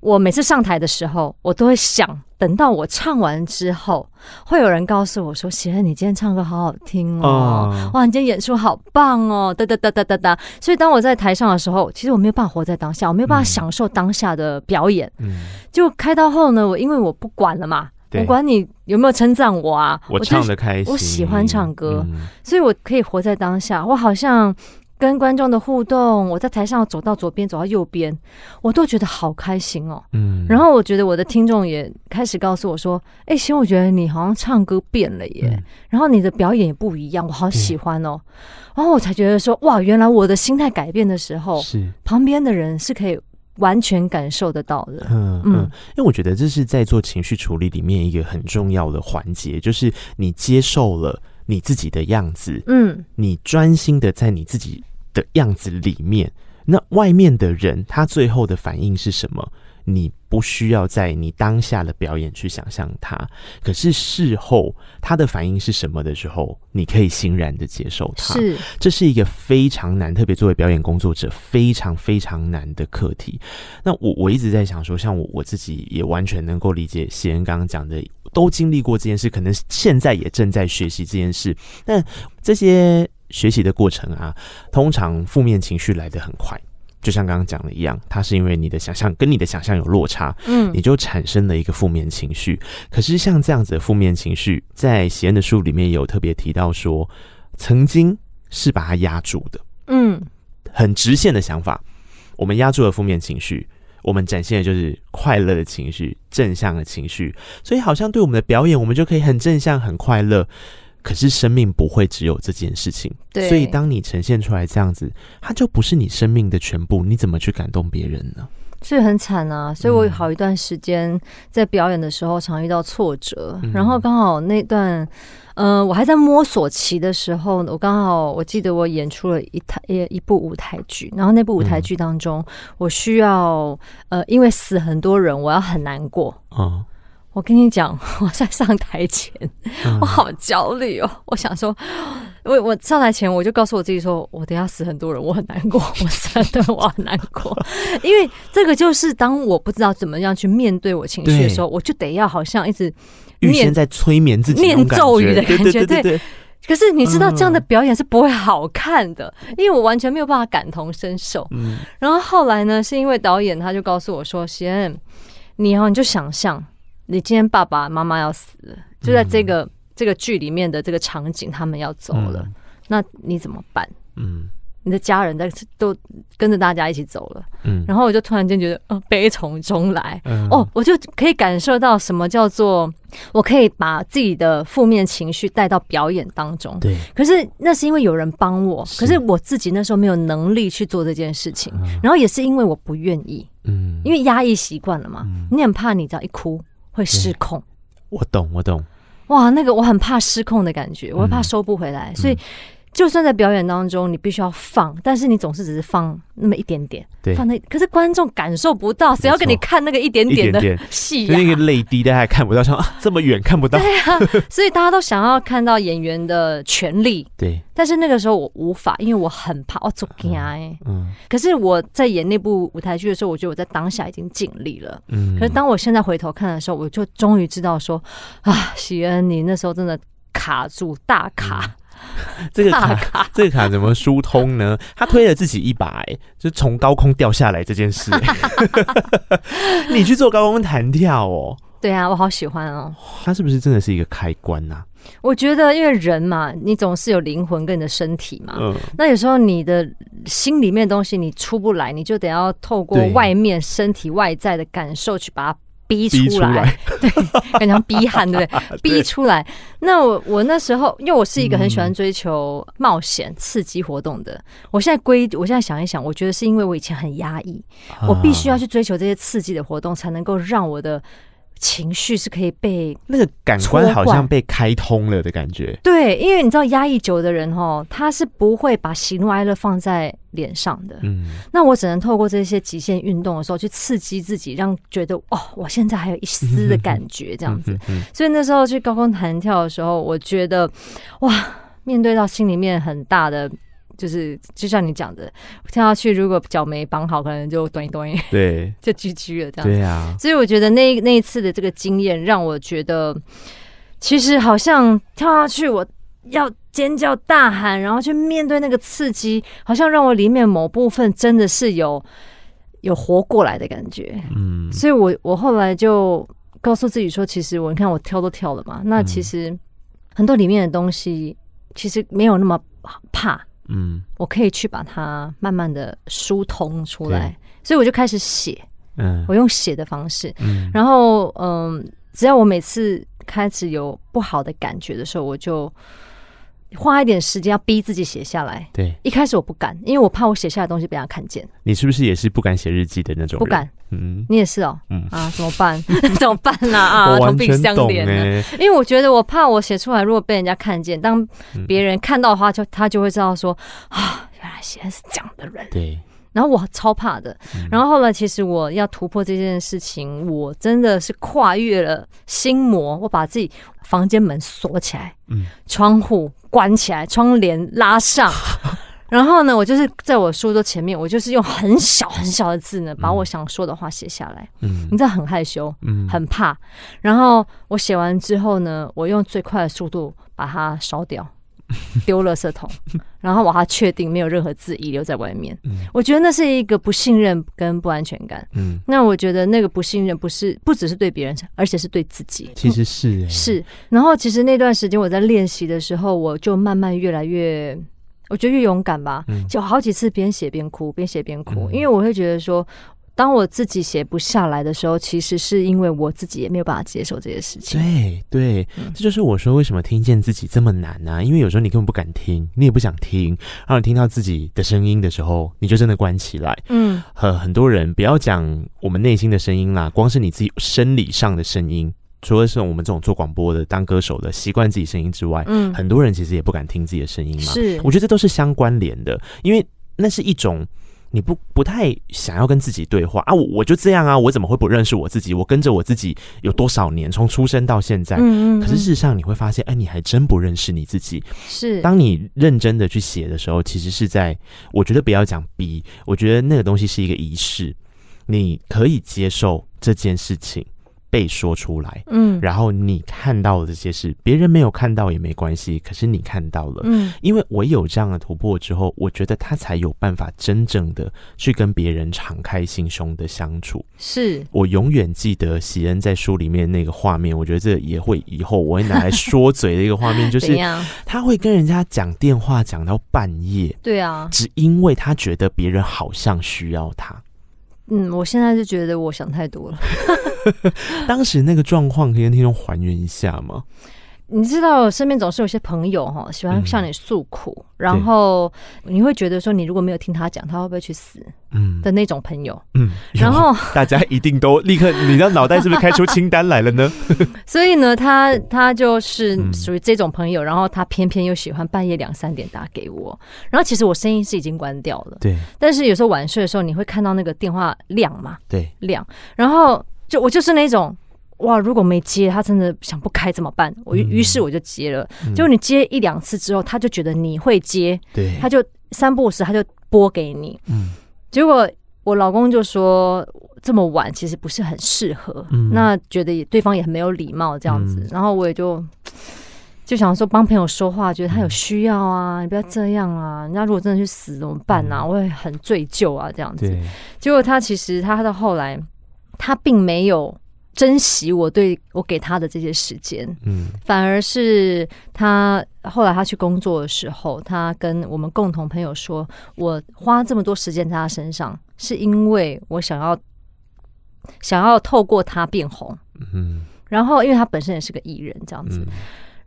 S2: 我每次上台的时候，我都会想，等到我唱完之后，会有人告诉我说：“喜恩，你今天唱歌好好听哦，嗯、哇，你今天演出好棒哦，哒哒哒哒哒哒。”所以当我在台上的时候，其实我没有办法活在当下，我没有办法享受当下的表演。嗯，就开刀后呢，我因为我不管了嘛，对我管你有没有称赞我啊，
S3: 我唱的开心，
S2: 我喜欢唱歌，嗯、所以我可以活在当下。我好像。跟观众的互动，我在台上走到左边，走到右边，我都觉得好开心哦。嗯，然后我觉得我的听众也开始告诉我说：“哎、欸，行，我觉得你好像唱歌变了耶，嗯、然后你的表演也不一样，我好喜欢哦。嗯”然后我才觉得说：“哇，原来我的心态改变的时候，是旁边的人是可以完全感受得到的。”嗯嗯，
S3: 嗯，因为我觉得这是在做情绪处理里面一个很重要的环节，就是你接受了。你自己的样子，嗯，你专心的在你自己的样子里面，那外面的人他最后的反应是什么？你不需要在你当下的表演去想象它，可是事后他的反应是什么的时候，你可以欣然的接受它。
S2: 是，
S3: 这是一个非常难，特别作为表演工作者非常非常难的课题。那我我一直在想说，像我我自己也完全能够理解谢恩刚刚讲的，都经历过这件事，可能现在也正在学习这件事。但这些学习的过程啊，通常负面情绪来得很快。就像刚刚讲的一样，它是因为你的想象跟你的想象有落差，嗯，你就产生了一个负面情绪。可是像这样子的负面情绪，在喜恩的书里面有特别提到说，曾经是把它压住的，嗯，很直线的想法，我们压住了负面情绪，我们展现的就是快乐的情绪、正向的情绪，所以好像对我们的表演，我们就可以很正向、很快乐。可是生命不会只有这件事情，对，所以当你呈现出来这样子，它就不是你生命的全部。你怎么去感动别人呢？
S2: 所以很惨啊！所以我有好一段时间在表演的时候，常遇到挫折。嗯、然后刚好那段，嗯、呃，我还在摸索期的时候，我刚好我记得我演出了一台一一部舞台剧，然后那部舞台剧当中，我需要呃，因为死很多人，我要很难过啊。嗯我跟你讲，我在上台前，我好焦虑哦。我想说，我我上台前我就告诉我自己说，我等下死很多人，我很难过，我死很多人，我很难过。因为这个就是当我不知道怎么样去面对我情绪的时候，我就得要好像一直
S3: 预先在催眠自己，
S2: 念咒语的感觉。对，对，可是你知道这样的表演是不会好看的，因为我完全没有办法感同身受。嗯然后后来呢，是因为导演他就告诉我说：“贤，你哦，你就想象。”你今天爸爸妈妈要死了，就在这个、嗯、这个剧里面的这个场景，他们要走了，嗯、那你怎么办？嗯，你的家人在都跟着大家一起走了，嗯，然后我就突然间觉得，嗯，悲从中来，嗯、哦，我就可以感受到什么叫做，我可以把自己的负面情绪带到表演当中，对。可是那是因为有人帮我，是。可是我自己那时候没有能力去做这件事情，嗯、然后也是因为我不愿意，嗯，因为压抑习惯了嘛，嗯、你很怕你只要一哭。会失控，
S3: 我懂，我懂。
S2: 哇，那个我很怕失控的感觉，我会怕收不回来，嗯、所以。就算在表演当中，你必须要放，但是你总是只是放那么一点点，对，放那，可是观众感受不到，谁要给你看那个一点点的戏呀？
S3: 那个泪滴大家看不到，像这么远看不到。
S2: 对啊，所以大家都想要看到演员的全力，对。但是那个时候我无法，因为我很怕，我做惊哎。嗯。可是我在演那部舞台剧的时候，我觉得我在当下已经尽力了。嗯。可是当我现在回头看的时候，我就终于知道说啊，喜恩，你那时候真的卡住大卡。
S3: 这个卡，这个卡怎么疏通呢？他推了自己一把，哎，就从高空掉下来这件事。你去做高空弹跳哦？
S2: 对啊，我好喜欢哦。
S3: 它是不是真的是一个开关呐、啊？
S2: 我觉得，因为人嘛，你总是有灵魂跟你的身体嘛。嗯。那有时候你的心里面的东西你出不来，你就得要透过外面身体外在的感受去把它。逼出来，对，感觉像逼汗，对不对？对逼出来。那我我那时候，因为我是一个很喜欢追求冒险、刺激活动的。嗯、我现在归，我现在想一想，我觉得是因为我以前很压抑，啊、我必须要去追求这些刺激的活动，才能够让我的。情绪是可以被
S3: 那个感官好像被开通了的感觉。
S2: 对，因为你知道压抑久的人哦，他是不会把喜怒哀乐放在脸上的。嗯，那我只能透过这些极限运动的时候去刺激自己，让觉得哦，我现在还有一丝的感觉这样子。所以那时候去高空弹跳的时候，我觉得哇，面对到心里面很大的。就是就像你讲的，跳下去如果脚没绑好，可能就短一短一，对，就 GG 了这样。
S3: 对啊，
S2: 所以我觉得那那一次的这个经验让我觉得，其实好像跳下去我要尖叫大喊，然后去面对那个刺激，好像让我里面某部分真的是有有活过来的感觉。嗯，所以我我后来就告诉自己说，其实我你看我跳都跳了嘛，那其实很多里面的东西其实没有那么怕。嗯，我可以去把它慢慢的疏通出来，所以我就开始写。嗯，我用写的方式，嗯，然后嗯，只要我每次开始有不好的感觉的时候，我就。花一点时间要逼自己写下来。对，一开始我不敢，因为我怕我写下来的东西被他看见。
S3: 你是不是也是不敢写日记的那种？
S2: 不敢。嗯，你也是哦。嗯啊，怎么办？怎么办呢？啊，同病相怜呢。因为我觉得我怕我写出来，如果被人家看见，当别人看到的话，就他就会知道说啊，原来写的是这样的人。对。然后我超怕的。然后后来其实我要突破这件事情，我真的是跨越了心魔，我把自己房间门锁起来，嗯，窗户关起来，窗帘拉上。然后呢，我就是在我书桌前面，我就是用很小很小的字呢，把我想说的话写下来。嗯，你知道很害羞，嗯，很怕。然后我写完之后呢，我用最快的速度把它烧掉，丢垃圾桶，然后我还确定没有任何字遗留在外面。嗯，我觉得那是一个不信任跟不安全感。嗯，那我觉得那个不信任不是不只是对别人，而且是对自己。
S3: 其实是、欸、
S2: 是。然后其实那段时间我在练习的时候，我就慢慢越来越。我觉得越勇敢吧，就好几次边写边哭，边写边哭，因为我会觉得说，当我自己写不下来的时候，其实是因为我自己也没有办法接受这些事情。
S3: 对对，这就是我说为什么听见自己这么难呢？因为有时候你根本不敢听，你也不想听，然后你听到自己的声音的时候，你就真的关起来。嗯，很很多人不要讲我们内心的声音啦，光是你自己生理上的声音。除了是我们这种做广播的、当歌手的，习惯自己声音之外，嗯，很多人其实也不敢听自己的声音嘛。是，我觉得这都是相关联的，因为那是一种你不不太想要跟自己对话啊。我我就这样啊，我怎么会不认识我自己？我跟着我自己有多少年，从出生到现在，嗯嗯嗯，可是事实上你会发现，哎，你还真不认识你自己。是，当你认真的去写的时候，其实是在，我觉得不要讲逼，我觉得那个东西是一个仪式，你可以接受这件事情。被说出来，嗯，然后你看到的这些事，别人没有看到也没关系，可是你看到了，嗯，因为我有这样的突破之后，我觉得他才有办法真正的去跟别人敞开心胸的相处。是。我永远记得喜恩在书里面那个画面，我觉得这也会以后我会拿来说嘴的一个画面，就是他会跟人家讲电话讲到半夜，对啊，只因为他觉得别人好像需要他。
S2: 嗯，我现在就觉得我想太多了。
S3: 当时那个状况，可以跟听众还原一下吗？
S2: 你知道，身边总是有些朋友哈，喜欢向你诉苦，嗯、然后你会觉得说，你如果没有听他讲，他会不会去死？嗯，的那种朋友，嗯，然后
S3: 大家一定都立刻，你的脑袋是不是开出清单来了呢？
S2: 所以呢，他他就是属于这种朋友，然后他偏偏又喜欢半夜两三点打给我，然后其实我声音是已经关掉了，对，但是有时候晚睡的时候，你会看到那个电话亮嘛？对，亮，然后就我就是那种。哇！如果没接，他真的想不开怎么办？我于是我就接了。结果你接一两次之后，他就觉得你会接，对，他就三不五时他就拨给你。嗯，结果我老公就说这么晚其实不是很适合，那觉得对方也很没有礼貌这样子。然后我也就就想说帮朋友说话，觉得他有需要啊，你不要这样啊。人家如果真的去死怎么办啊？我也很罪疚啊，这样子。结果他其实他到后来他并没有。珍惜我对我给他的这些时间，嗯，反而是他后来他去工作的时候，他跟我们共同朋友说，我花这么多时间在他身上，是因为我想要想要透过他变红，嗯，然后因为他本身也是个艺人，这样子，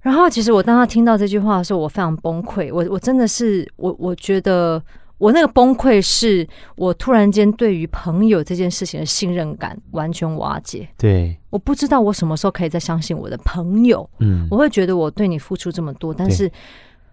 S2: 然后其实我当他听到这句话的时候，我非常崩溃，我我真的是我我觉得。我那个崩溃是我突然间对于朋友这件事情的信任感完全瓦解。对，我不知道我什么时候可以再相信我的朋友。嗯，我会觉得我对你付出这么多，但是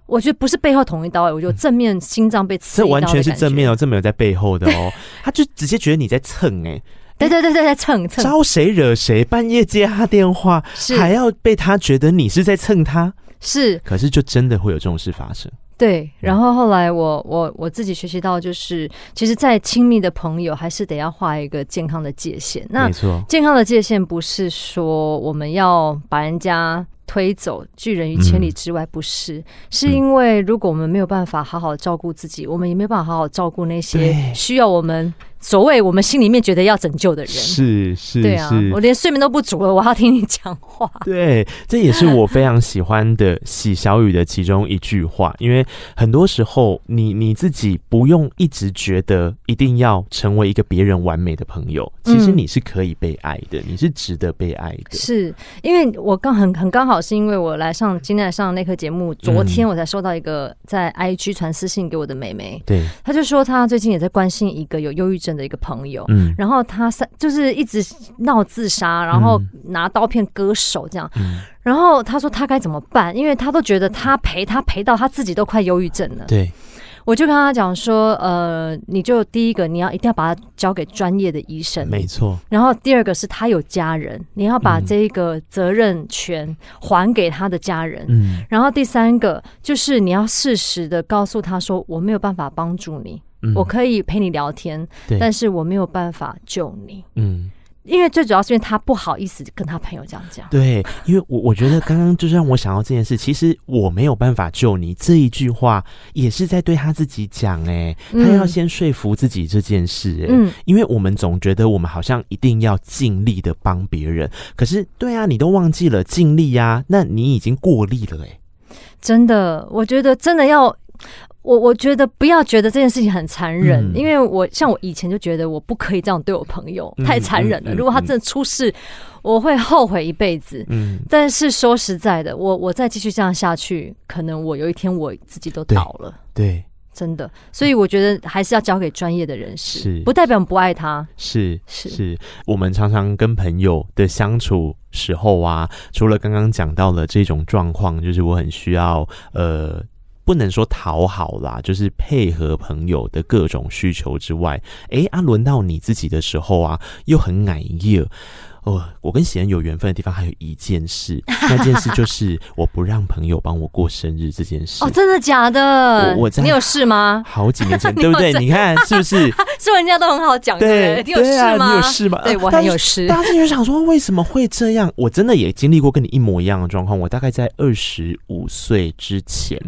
S2: 我觉得不是背后捅一刀，我就正面心脏被刺一刀。这完全是正面哦，这没有在背后的哦，他就直接觉得你在蹭哎，对对对对，在蹭蹭，
S3: 招谁惹谁？半夜接他电话，还要被他觉得你是在蹭他，是，可是就真的会有这种事发生。
S2: 对，然后后来我我我自己学习到，就是其实，再亲密的朋友，还是得要画一个健康的界限。那健康的界限不是说我们要把人家推走，拒人于千里之外，不是，是因为如果我们没有办法好好照顾自己，我们也没有办法好好照顾那些需要我们。所谓我们心里面觉得要拯救的人，是是，对啊，我连睡眠都不足了，我要听你讲话。
S3: 对，这也是我非常喜欢的喜小雨的其中一句话，因为很多时候你你自己不用一直觉得一定要成为一个别人完美的朋友，其实你是可以被爱的，嗯、你是值得被爱的。
S2: 是因为我刚很很刚好是因为我来上今天来上那课节目，昨天我才收到一个在 IG 传私信给我的妹妹，对，她就说她最近也在关心一个有忧郁症的一个朋友，嗯，然后他三就是一直闹自杀，然后拿刀片割手这样，嗯，然后他说他该怎么办？因为他都觉得他陪他陪到他自己都快忧郁症了。对，我就跟他讲说，呃，你就第一个你要一定要把它交给专业的医生，
S3: 没错。
S2: 然后第二个是他有家人，你要把这个责任权还给他的家人。嗯。然后第三个就是你要适时的告诉他说，我没有办法帮助你，嗯、我可以陪你聊天，但是我没有办法救你。嗯。因为最主要是因为他不好意思跟他朋友这样讲。
S3: 对，因为我我觉得刚刚就是让我想到这件事，其实我没有办法救你这一句话，也是在对他自己讲哎，他要先说服自己这件事哎，嗯，因为我们总觉得我们好像一定要尽力的帮别人，可是对啊，你都忘记了尽力呀，那你已经过力了哎，
S2: 真的，我觉得真的要。我我觉得不要觉得这件事情很残忍，嗯、因为我像我以前就觉得我不可以这样对我朋友，嗯、太残忍了。如果他真的出事，嗯、我会后悔一辈子。嗯，但是说实在的，我我再继续这样下去，可能我有一天我自己都倒了。
S3: 对，对
S2: 真的。所以我觉得还是要交给专业的人士，
S3: 是
S2: 不代表不爱他。
S3: 是是是，我们常常跟朋友的相处时候啊，除了刚刚讲到了这种状况，就是我很需要呃。不能说讨好啦，就是配合朋友的各种需求之外，哎、欸、啊，轮到你自己的时候啊，又很矮热哦。我跟喜恩有缘分的地方还有一件事，那件事就是我不让朋友帮我过生日这件事。
S2: 哦，真的假的？
S3: 我，我
S2: 你有事吗？
S3: 好几年前，对不对？你看是不是？
S2: 说人家都很好讲，对，你有事吗？
S3: 你有事吗？
S2: 对，我很有事。
S3: 大家就想说，为什么会这样？我真的也经历过跟你一模一样的状况。我大概在二十五岁之前。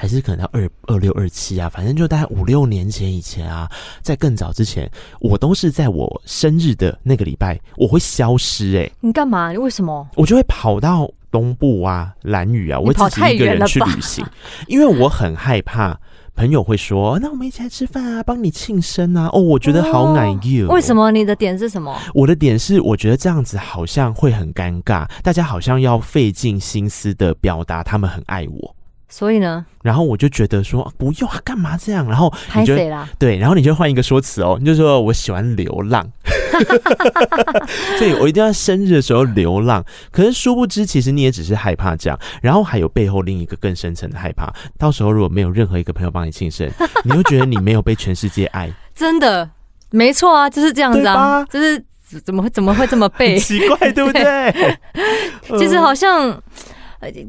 S3: 还是可能到二二六二七啊，反正就大概五六年前以前啊，在更早之前，我都是在我生日的那个礼拜，我会消失哎、欸。
S2: 你干嘛？你为什么？
S3: 我就会跑到东部啊、兰屿啊，我会自己一个人去旅行，因为我很害怕朋友会说：“那我们一起来吃饭啊，帮你庆生啊。”哦，我觉得好难过。
S2: 为什么？你的点是什么？
S3: 我的点是，我觉得这样子好像会很尴尬，大家好像要费尽心思的表达他们很爱我。
S2: 所以呢，
S3: 然后我就觉得说不用啊，干嘛这样？然后你就
S2: 啦
S3: 对，然后你就换一个说辞哦，你就说我喜欢流浪，所以我一定要生日的时候流浪。可是殊不知，其实你也只是害怕这样，然后还有背后另一个更深层的害怕。到时候如果没有任何一个朋友帮你庆生，你会觉得你没有被全世界爱。
S2: 真的，没错啊，就是这样子啊，就是怎么会怎么会这么背？
S3: 奇怪，对不对？对
S2: 其实好像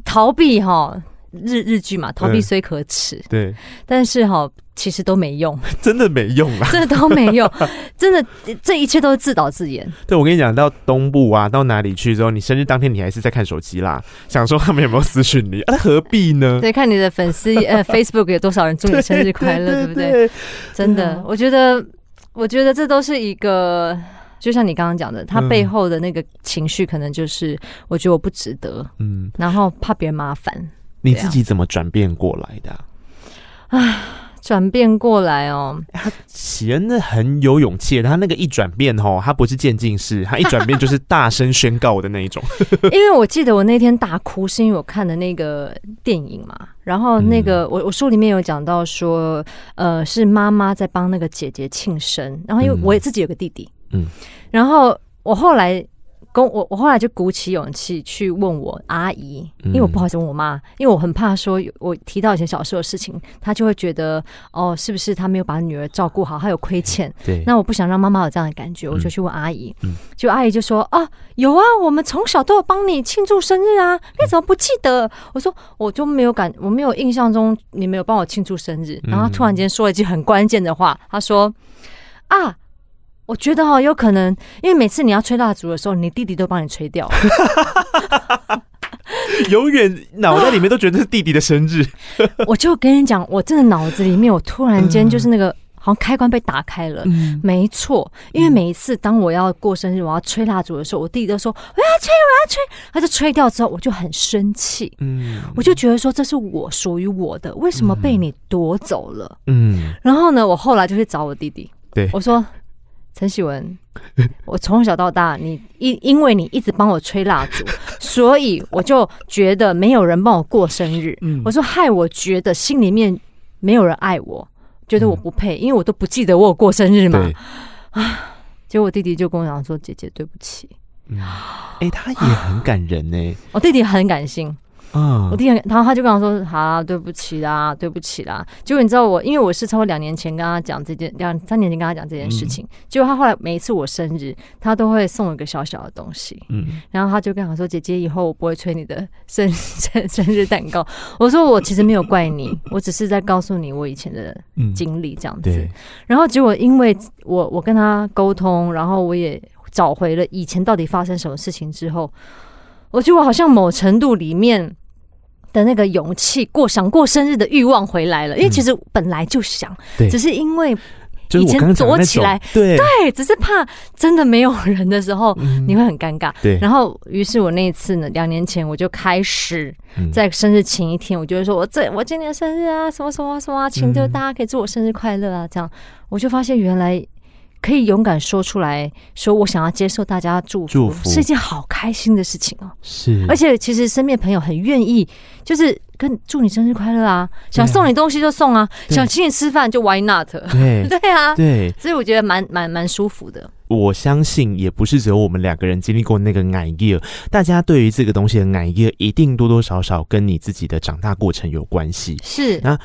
S2: 逃避哈。日日剧嘛，逃避虽可耻，嗯，对，但是哈，其实都没用，
S3: 真的没用啊，
S2: 真的都没用，真的，这一切都是自导自演。
S3: 对，我跟你讲，到东部啊，到哪里去之后，你生日当天你还是在看手机啦，想说他们有没有私讯你，啊，何必呢？
S2: 对，看你的粉丝呃，Facebook 有多少人祝你生日快乐，对，不对？真的，嗯，我觉得，我觉得这都是一个，就像你刚刚讲的，他背后的那个情绪，可能就是我觉得我不值得，嗯，然后怕别人麻烦。
S3: 你自己怎么转变过来的？
S2: 啊，转变过来哦。
S3: 他喜恩那很有勇气，他那个一转变哦，他不是渐进式，他一转变就是大声宣告的那一种。
S2: 因为我记得我那天大哭，是因为我看的那个电影嘛。然后那个我我书里面有讲到说，呃，是妈妈在帮那个姐姐庆生。然后因为我也自己有个弟弟，嗯，然后我后来。跟我，我后来就鼓起勇气去问我阿姨，因为我不好意思问我妈，因为我很怕说，我提到以前小时候的事情，她就会觉得哦，是不是她没有把女儿照顾好，她有亏欠？对，那我不想让妈妈有这样的感觉，我就去问阿姨。嗯，就阿姨就说啊，有啊，我们从小都有帮你庆祝生日啊，你怎么不记得？我说我就没有感，我没有印象中你没有帮我庆祝生日。然后她突然间说了一句很关键的话，她说啊。我觉得哦，有可能，因为每次你要吹蜡烛的时候，你弟弟都帮你吹掉了，
S3: 永远脑袋里面都觉得是弟弟的生日。
S2: 我就跟你讲，我真的脑子里面，我突然间就是那个好像开关被打开了。嗯，没错，因为每一次当我要过生日，我要吹蜡烛的时候，我弟弟都说我要吹，我要吹，他就吹掉之后，我就很生气。嗯，我就觉得说这是我属于我的，为什么被你夺走了？嗯，然后呢，我后来就去找我弟弟，对我说。陈喜文，我从小到大，你因因为你一直帮我吹蜡烛，所以我就觉得没有人帮我过生日。嗯，我说害我觉得心里面没有人爱我，觉得我不配，因为我都不记得我有过生日嘛。啊，结果我弟弟就跟我讲说：“姐姐，对不起。”嗯，
S3: 哎，他也很感人呢。
S2: 我弟弟很感性。
S3: 嗯，
S2: 我弟，然后他就跟我说：“好、啊，对不起啦，对不起啦。”结果你知道我，因为我是超过两年前跟他讲这件，两三年前跟他讲这件事情。嗯、结果他后来每一次我生日，他都会送我一个小小的东西。嗯，然后他就跟我说：“姐姐，以后我不会催你的生生 生日蛋糕。”我说：“我其实没有怪你，我只是在告诉你我以前的经历这样子。嗯”然后结果因为我我跟他沟通，然后我也找回了以前到底发生什么事情之后，我觉得我好像某程度里面。的那个勇气，过想过生日的欲望回来了，因为其实本来就想，嗯、只是因为以前躲起来，
S3: 对。
S2: 对，只是怕真的没有人的时候，
S3: 嗯、
S2: 你会很尴尬。
S3: 对，
S2: 然后于是我那一次呢，两年前我就开始在生日前一天，我就会说我这我今年生日啊，什么什么什么，请就大家可以祝我生日快乐啊，这样。我就发现原来。可以勇敢说出来，说我想要接受大家祝福，祝福是一件好开心的事情哦。
S3: 是，
S2: 而且其实身边朋友很愿意，就是跟祝你生日快乐啊，想送你东西就送啊，想请你吃饭就 Why not？
S3: 对
S2: 对啊，
S3: 对，
S2: 所以我觉得蛮蛮蛮舒服的。
S3: 我相信也不是只有我们两个人经历过那个 idea，大家对于这个东西的 idea 一定多多少少跟你自己的长大过程有关系。
S2: 是，
S3: 那。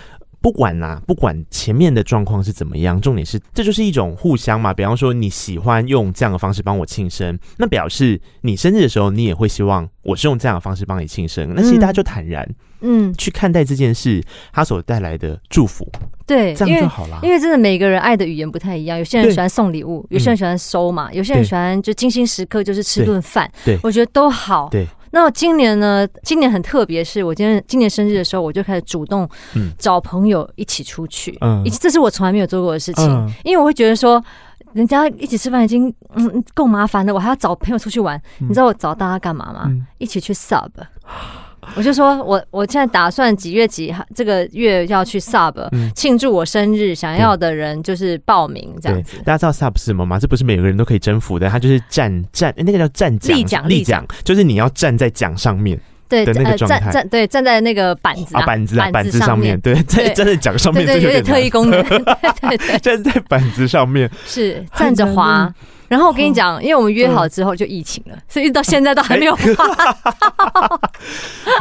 S3: 不管啦、啊，不管前面的状况是怎么样，重点是这就是一种互相嘛。比方说你喜欢用这样的方式帮我庆生，那表示你生日的时候你也会希望我是用这样的方式帮你庆生。那其实大家就坦然，嗯，去看待这件事，它所带来的祝福，
S2: 对，
S3: 这样就好了。
S2: 因为真的每个人爱的语言不太一样，有些人喜欢送礼物，有些人喜欢收嘛，有些人喜欢就精心时刻就是吃顿饭，
S3: 对，
S2: 我觉得都好，
S3: 对。
S2: 那今年呢？今年很特别，是我今天今年生日的时候，我就开始主动找朋友一起出去。嗯，这是我从来没有做过的事情，嗯、因为我会觉得说，人家一起吃饭已经嗯够麻烦了，我还要找朋友出去玩。嗯、你知道我找大家干嘛吗？嗯、一起去 sub。我就说我我现在打算几月几号这个月要去 sub 庆、嗯、祝我生日，想要的人就是报名这样子。
S3: 大家知道 sub 是什么吗？这不是每个人都可以征服的，它就是站站、欸、那个叫站奖
S2: 立奖。
S3: 立奖，就是你要站在奖上面对的那个状态、呃，站站对
S2: 站在那个板子啊，
S3: 啊板子啊板子上面，对在站在奖上面，
S2: 对，对，有点特异功能，对，
S3: 站在板子上面。
S2: 是站着滑。然后我跟你讲，因为我们约好之后就疫情了，所以一直到现在都还没有 发。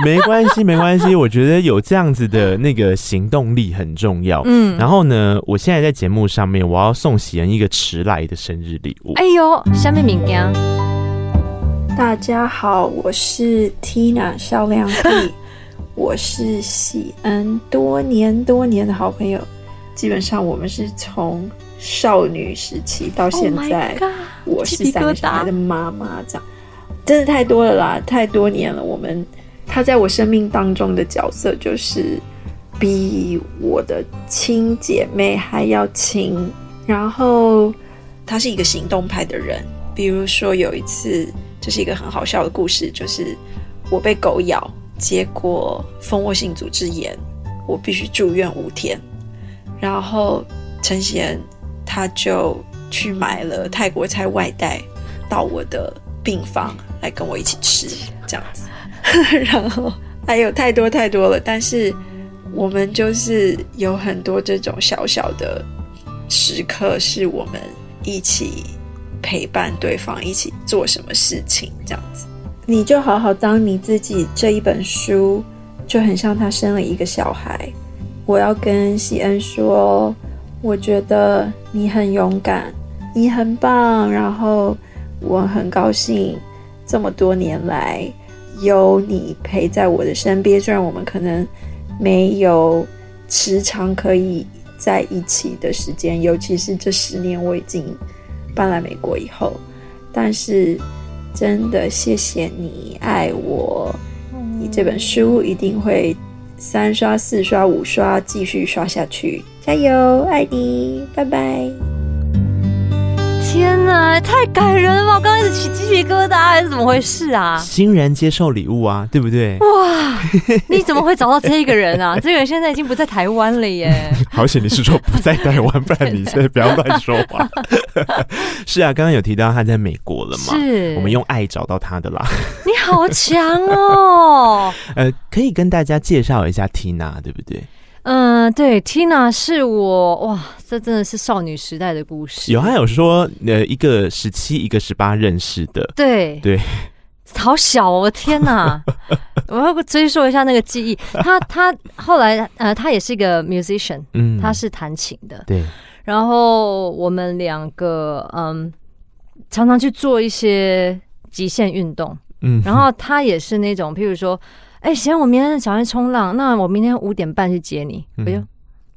S3: 没关系，没关系。我觉得有这样子的那个行动力很重要。嗯，然后呢，我现在在节目上面，我要送喜恩一个迟来的生日礼物。
S2: 哎呦，下面名家，
S4: 大家好，我是 Tina 笑亮丽，我是喜恩多年多年的好朋友，基本上我们是从。少女时期到现在，我是三个小孩的妈妈，这样真的太多了啦，太多年了。我们他在我生命当中的角色，就是比我的亲姐妹还要亲。然后他是一个行动派的人，比如说有一次，这是一个很好笑的故事，就是我被狗咬，结果蜂窝性组织炎，我必须住院五天。然后陈贤。他就去买了泰国菜外带到我的病房来跟我一起吃，这样子。然后还有太多太多了，但是我们就是有很多这种小小的时刻，是我们一起陪伴对方，一起做什么事情，这样子。你就好好当你自己，这一本书就很像他生了一个小孩。我要跟西恩说。我觉得你很勇敢，你很棒，然后我很高兴这么多年来有你陪在我的身边。虽然我们可能没有时常可以在一起的时间，尤其是这十年我已经搬来美国以后，但是真的谢谢你爱我。你这本书一定会三刷、四刷、五刷，继续刷下去。加油，爱你，拜拜！
S2: 天哪，太感人了吧！我刚开始起鸡皮疙瘩，还是怎么回事啊？
S3: 欣然接受礼物啊，对不对？
S2: 哇，你怎么会找到这一个人啊？这个人现在已经不在台湾了耶！
S3: 好险你是说不在台湾，不然你现在不要乱说话。是啊，刚刚有提到他在美国了嘛？
S2: 是，
S3: 我们用爱找到他的啦。
S2: 你好强哦！
S3: 呃，可以跟大家介绍一下 Tina，对不对？
S2: 嗯，对，Tina 是我哇，这真的是少女时代的故事。
S3: 有，还有说，呃，一个十七，一个十八认识的，
S2: 对
S3: 对，
S2: 好小哦，天哪！我要追溯一下那个记忆。他他后来呃，他也是一个 musician，嗯，他是弹琴的，
S3: 对。
S2: 然后我们两个嗯，常常去做一些极限运动，嗯。然后他也是那种，譬如说，哎，行，我明天想去冲浪，那我明天五点半去接你，不用。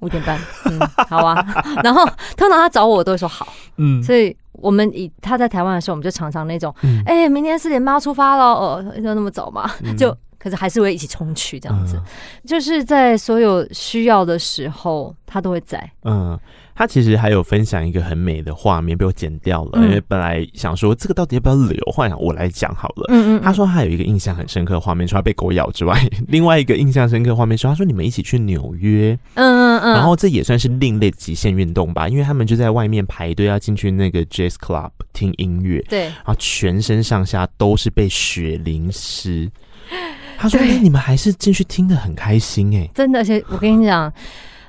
S2: 五点半，嗯，好啊。然后通常他找我，我都会说好，嗯。所以我们以他在台湾的时候，我们就常常那种，哎、嗯欸，明天四点半要出发了，哦，要那么早嘛？嗯、就可是还是会一起冲去这样子，嗯、就是在所有需要的时候，他都会在，嗯。
S3: 他其实还有分享一个很美的画面，被我剪掉了，嗯、因为本来想说这个到底要不要留，幻想我来讲好了。嗯，嗯嗯。他说他有一个印象很深刻的画面，除了被狗咬之外，另外一个印象深刻的画面是，他说你们一起去纽约，嗯嗯嗯，然后这也算是另类极限运动吧，因为他们就在外面排队要进去那个 Jazz Club 听音乐，
S2: 对，
S3: 然后全身上下都是被雪淋湿。他说：“哎对，你们还是进去听得很开心哎、欸，
S2: 真的，而且我跟你讲。”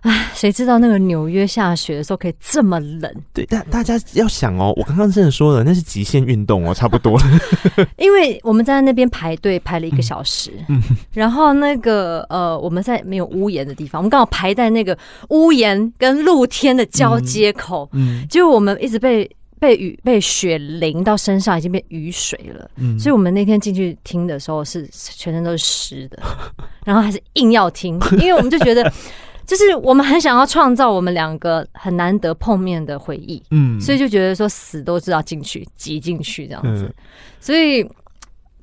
S2: 哎，谁知道那个纽约下雪的时候可以这么冷？
S3: 对，但大家要想哦，我刚刚真的说了，那是极限运动哦，差不多。
S2: 因为我们在那边排队排了一个小时，嗯，然后那个呃，我们在没有屋檐的地方，我们刚好排在那个屋檐跟露天的交接口，嗯，结果我们一直被被雨被雪淋到身上，已经变雨水了，嗯，所以我们那天进去听的时候是全身都是湿的，然后还是硬要听，因为我们就觉得。就是我们很想要创造我们两个很难得碰面的回忆，嗯，所以就觉得说死都知道进去挤进去这样子，嗯、所以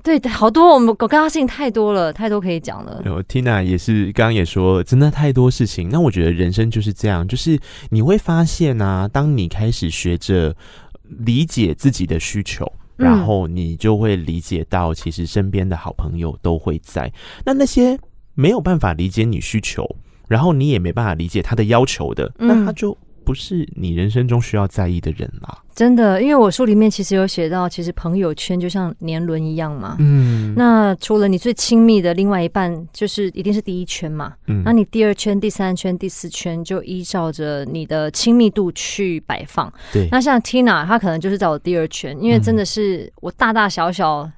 S2: 对好多我们我跟他事情太多了，太多可以讲了。
S3: 有 Tina 也是刚刚也说了，真的太多事情。那我觉得人生就是这样，就是你会发现啊，当你开始学着理解自己的需求，然后你就会理解到，其实身边的好朋友都会在。那那些没有办法理解你需求。然后你也没办法理解他的要求的，嗯、那他就不是你人生中需要在意的人啦。
S2: 真的，因为我书里面其实有写到，其实朋友圈就像年轮一样嘛。嗯，那除了你最亲密的另外一半，就是一定是第一圈嘛。嗯，那你第二圈、第三圈、第四圈就依照着你的亲密度去摆放。
S3: 对，
S2: 那像 Tina，她可能就是在我第二圈，因为真的是我大大小小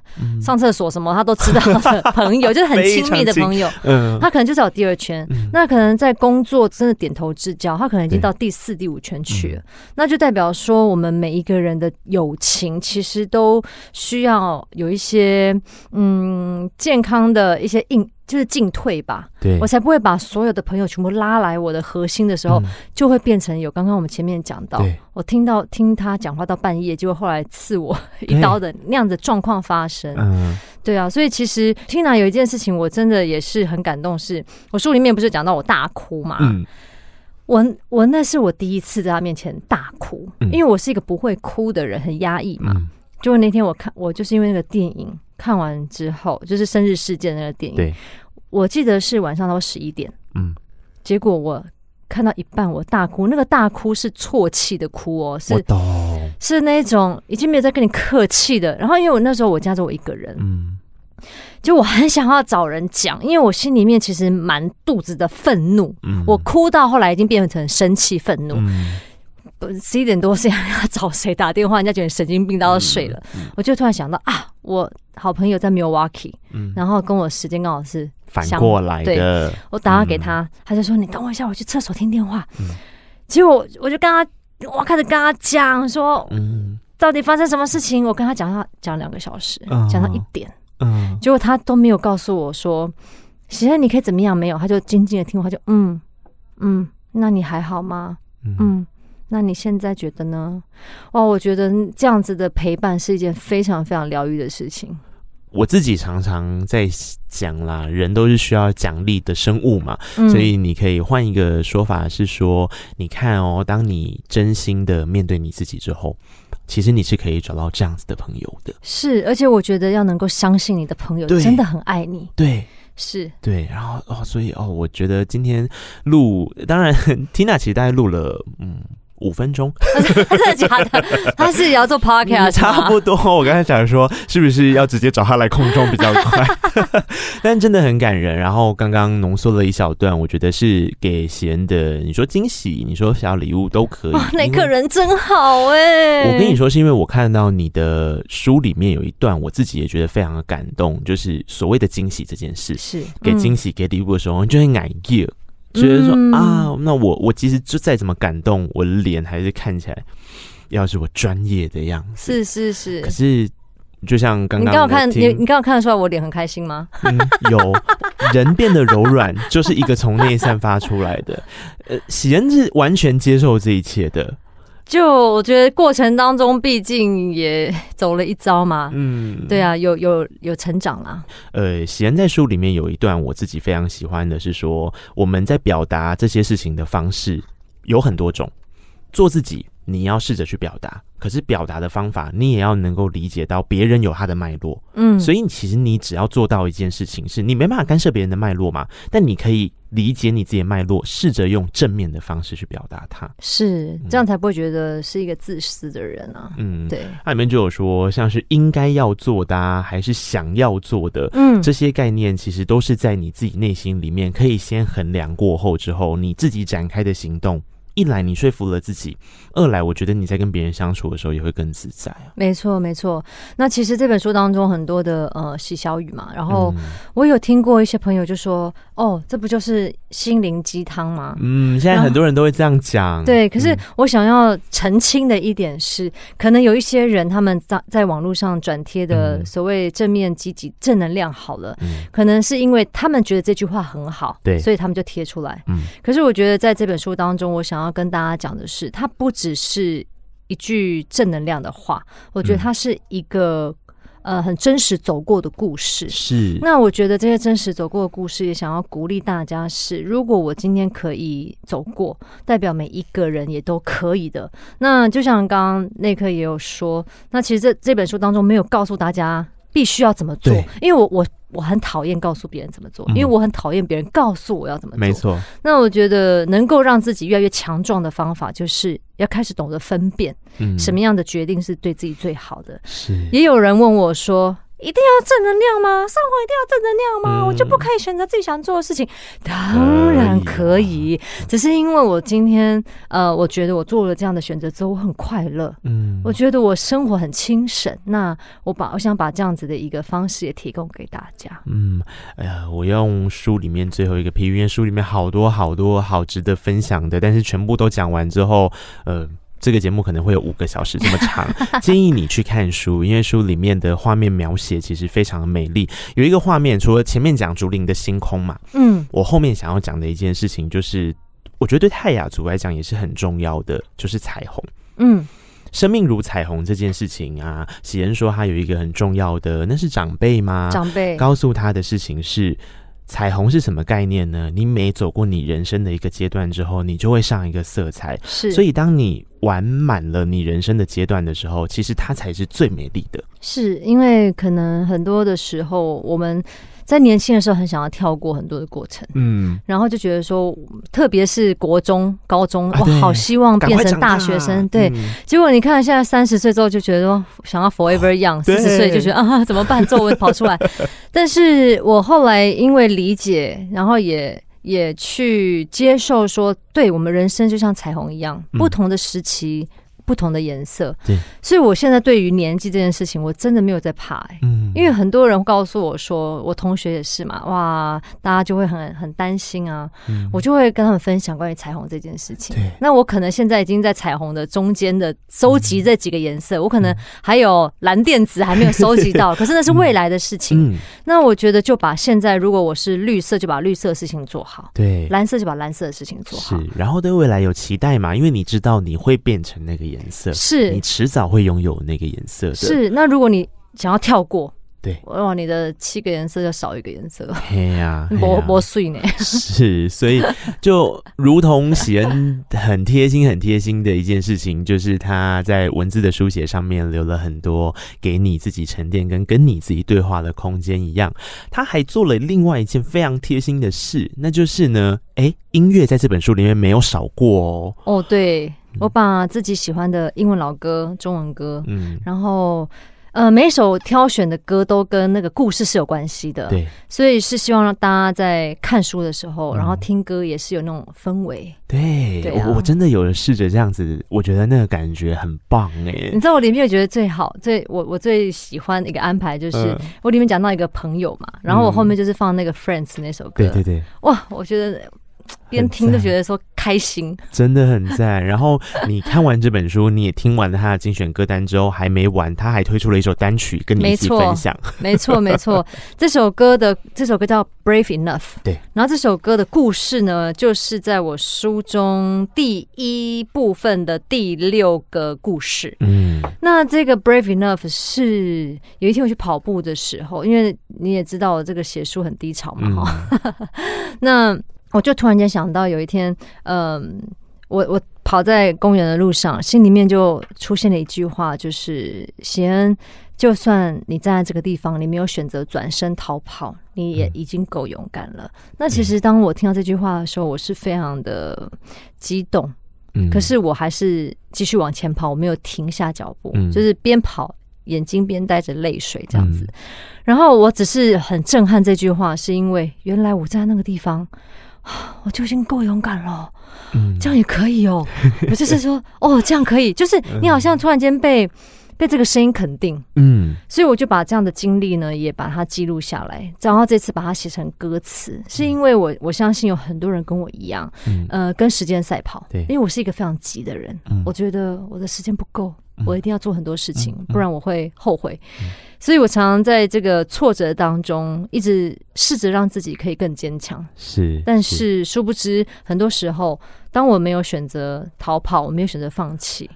S2: 上厕所什么，她都知道的朋友，就是很亲密的朋友。嗯，她可能就在我第二圈。嗯，那可能在工作真的点头之交，她可能已经到第四、第五圈去了。那就代表说我们每每一个人的友情其实都需要有一些嗯健康的一些应就是进退吧，
S3: 对，
S2: 我才不会把所有的朋友全部拉来我的核心的时候，嗯、就会变成有刚刚我们前面讲到，我听到听他讲话到半夜，就会后来刺我一刀的那样的状况发生。嗯，对啊，所以其实 Tina 有一件事情我真的也是很感动，是我书里面不是讲到我大哭嘛？嗯。我我那是我第一次在他面前大哭，嗯、因为我是一个不会哭的人，很压抑嘛。嗯、就那天我看我就是因为那个电影看完之后，就是生日事件那个电影，我记得是晚上到十一点，嗯，结果我看到一半我大哭，那个大哭是啜泣的哭哦，是是那种已经没有在跟你客气的。然后因为我那时候我家只有我一个人，嗯。就我很想要找人讲，因为我心里面其实满肚子的愤怒，嗯、我哭到后来已经变成生气愤怒。十一、嗯、点多，是要找谁打电话？人家觉得神经病，都要睡了。嗯嗯、我就突然想到啊，我好朋友在 Milwaukee，、嗯、然后跟我时间刚好是
S3: 反过来的。
S2: 我打电话给他，嗯、他就说：“你等我一下，我去厕所听电话。嗯”结果我我就跟他，我开始跟他讲说：“嗯，到底发生什么事情？”我跟他讲，他讲两个小时，讲、哦、到一点。嗯，结果他都没有告诉我说，现在你可以怎么样？没有，他就静静的听我，他就嗯嗯，那你还好吗？嗯，嗯，那你现在觉得呢？哇，我觉得这样子的陪伴是一件非常非常疗愈的事情。
S3: 我自己常常在讲啦，人都是需要奖励的生物嘛，嗯，所以你可以换一个说法是说，你看哦，当你真心的面对你自己之后。其实你是可以找到这样子的朋友的，
S2: 是，而且我觉得要能够相信你的朋友真的很爱你，
S3: 对，
S2: 是，
S3: 对，然后哦，所以哦，我觉得今天录，当然 Tina 其实大概录了，嗯。五分钟，
S2: 真的假的？他是也要做 podcast，
S3: 差不多。我刚才想说，是不是要直接找他来空中比较快？但真的很感人。然后刚刚浓缩了一小段，我觉得是给贤的。你说惊喜，你说小礼物都可以。
S2: 那个人真好哎！
S3: 我跟你说，是因为我看到你的书里面有一段，我自己也觉得非常的感动，就是所谓的惊喜这件事，是给惊喜、给礼物的时候，就会爱叫。觉得说啊，那我我其实就再怎么感动，我的脸还是看起来要是我专业的样子。
S2: 是是是。
S3: 可是就像刚刚
S2: 你刚刚看你你刚好看得出来我脸很开心吗？
S3: 嗯，有人变得柔软，就是一个从内散发出来的。呃，喜恩是完全接受这一切的。
S2: 就我觉得过程当中，毕竟也走了一遭嘛。嗯，对啊，有有有成长啦。
S3: 呃，喜恩在书里面有一段我自己非常喜欢的是说，我们在表达这些事情的方式有很多种，做自己。你要试着去表达，可是表达的方法，你也要能够理解到别人有他的脉络。嗯，所以其实你只要做到一件事情，是你没办法干涉别人的脉络嘛，但你可以理解你自己的脉络，试着用正面的方式去表达它。
S2: 是，这样才不会觉得是一个自私的人啊。嗯，对。
S3: 它里面就有说，像是应该要做的啊，还是想要做的，嗯，这些概念其实都是在你自己内心里面可以先衡量过后之后，你自己展开的行动。一来你说服了自己，二来我觉得你在跟别人相处的时候也会更自在啊。
S2: 没错，没错。那其实这本书当中很多的呃喜小语嘛，然后我有听过一些朋友就说：“哦，这不就是心灵鸡汤吗？”
S3: 嗯，现在很多人都会这样讲。
S2: 对，可是我想要澄清的一点是，可能有一些人他们在在网络上转贴的所谓正面积极正能量好了，可能是因为他们觉得这句话很好，对，所以他们就贴出来。嗯，可是我觉得在这本书当中，我想要。要跟大家讲的是，它不只是一句正能量的话，我觉得它是一个、嗯、呃很真实走过的故事。
S3: 是，
S2: 那我觉得这些真实走过的故事，也想要鼓励大家是：如果我今天可以走过，代表每一个人也都可以的。那就像刚刚内克也有说，那其实这这本书当中没有告诉大家必须要怎么做，因为我我。我很讨厌告诉别人怎么做，因为我很讨厌别人告诉我要怎么做。
S3: 没错。
S2: 那我觉得能够让自己越来越强壮的方法，就是要开始懂得分辨，什么样的决定是对自己最好的。是。也有人问我说，一定要正能量吗？生活一定要正能量吗？嗯、我就不可以选择自己想做的事情？当然可以，只是因为我今天呃，我觉得我做了这样的选择之后，我很快乐。嗯，我觉得我生活很清省。那我把我想把这样子的一个方式也提供给大家。
S3: 嗯，哎呀，我用书里面最后一个批语，因为书里面好多好多好值得分享的，但是全部都讲完之后，呃。这个节目可能会有五个小时这么长，建议你去看书，因为书里面的画面描写其实非常的美丽。有一个画面，除了前面讲竹林的星空嘛，嗯，我后面想要讲的一件事情，就是我觉得对泰雅族来讲也是很重要的，就是彩虹。嗯，生命如彩虹这件事情啊，喜恩说他有一个很重要的，那是长辈吗？
S2: 长辈
S3: 告诉他的事情是。彩虹是什么概念呢？你每走过你人生的一个阶段之后，你就会上一个色彩。是，所以当你玩满了你人生的阶段的时候，其实它才是最美丽的。
S2: 是因为可能很多的时候我们。在年轻的时候，很想要跳过很多的过程，嗯，然后就觉得说，特别是国中、高中，我好希望变成大学生，对。结果你看，现在三十岁之后就觉得说，想要 forever young，四十岁就觉得 啊，怎么办？皱纹跑出来。但是我后来因为理解，然后也也去接受说，对我们人生就像彩虹一样，不同的时期。不同的颜色，对，所以我现在对于年纪这件事情，我真的没有在怕，欸，嗯，因为很多人告诉我说，我同学也是嘛，哇，大家就会很很担心啊，嗯，我就会跟他们分享关于彩虹这件事情。对，那我可能现在已经在彩虹的中间的收集这几个颜色，嗯，我可能还有蓝靛紫还没有收集到，可是那是未来的事情。嗯，那我觉得就把现在，如果我是绿色，就把绿色的事情做好，对，蓝色就把蓝色的事情做好，
S3: 是，然后对未来有期待嘛，因为你知道你会变成那个颜。颜色是你迟早会拥有那个颜色的。
S2: 是，那如果你想要跳过，对，哇，你的七个颜色就少一个颜色。
S3: 嘿呀，
S2: 磨磨碎呢。
S3: 是，所以就如同喜恩很贴心、很贴心的一件事情，就是他在文字的书写上面留了很多给你自己沉淀跟跟你自己对话的空间一样。他还做了另外一件非常贴心的事，那就是呢，哎，音乐在这本书里面没有少过哦。
S2: 哦，对。我把自己喜欢的英文老歌、中文歌，嗯，然后。呃，每一首挑选的歌都跟那个故事是有关系的，
S3: 对，
S2: 所以是希望让大家在看书的时候，嗯、然后听歌也是有那种氛
S3: 围。对，我我真的有人试着这样子，我觉得那个感觉很棒哎。
S2: 你知道我里面有觉得最好，最我我最喜欢的一个安排就是、呃、我里面讲到一个朋友嘛，然后我后面就是放那个 Friends 那首歌，
S3: 对对对，
S2: 哇，我觉得。边听都觉得说开心，
S3: 真的很赞。然后你看完这本书，你也听完了他的精选歌单之后，还没完，他还推出了一首单曲跟你一起分享。
S2: 没错，没错，这首歌的这首歌叫《Brave Enough》。
S3: 对，
S2: 然后这首歌的故事呢，就是在我书中第一部分的第六个故事。嗯，那这个《Brave Enough》是有一天我去跑步的时候，因为你也知道我这个写书很低潮嘛，哈、嗯，那。我就突然间想到，有一天，嗯，我我跑在公园的路上，心里面就出现了一句话，就是喜恩，就算你站在这个地方，你没有选择转身逃跑，你也已经够勇敢了。嗯、那其实当我听到这句话的时候，我是非常的激动，嗯，可是我还是继续往前跑，我没有停下脚步，嗯、就是边跑眼睛边带着泪水这样子。嗯、然后我只是很震撼这句话，是因为原来我在那个地方。我就已经够勇敢了，嗯，这样也可以哦。我就是说，哦，这样可以，就是你好像突然间被被这个声音肯定，嗯，所以我就把这样的经历呢，也把它记录下来，然后这次把它写成歌词，是因为我我相信有很多人跟我一样，呃，跟时间赛跑，对，因为我是一个非常急的人，我觉得我的时间不够。我一定要做很多事情，不然我会后悔。所以我常常在这个挫折当中，一直试着让自己可以更坚强。
S3: 是，
S2: 但是殊不知，很多时候，当我没有选择逃跑，我没有选择放弃，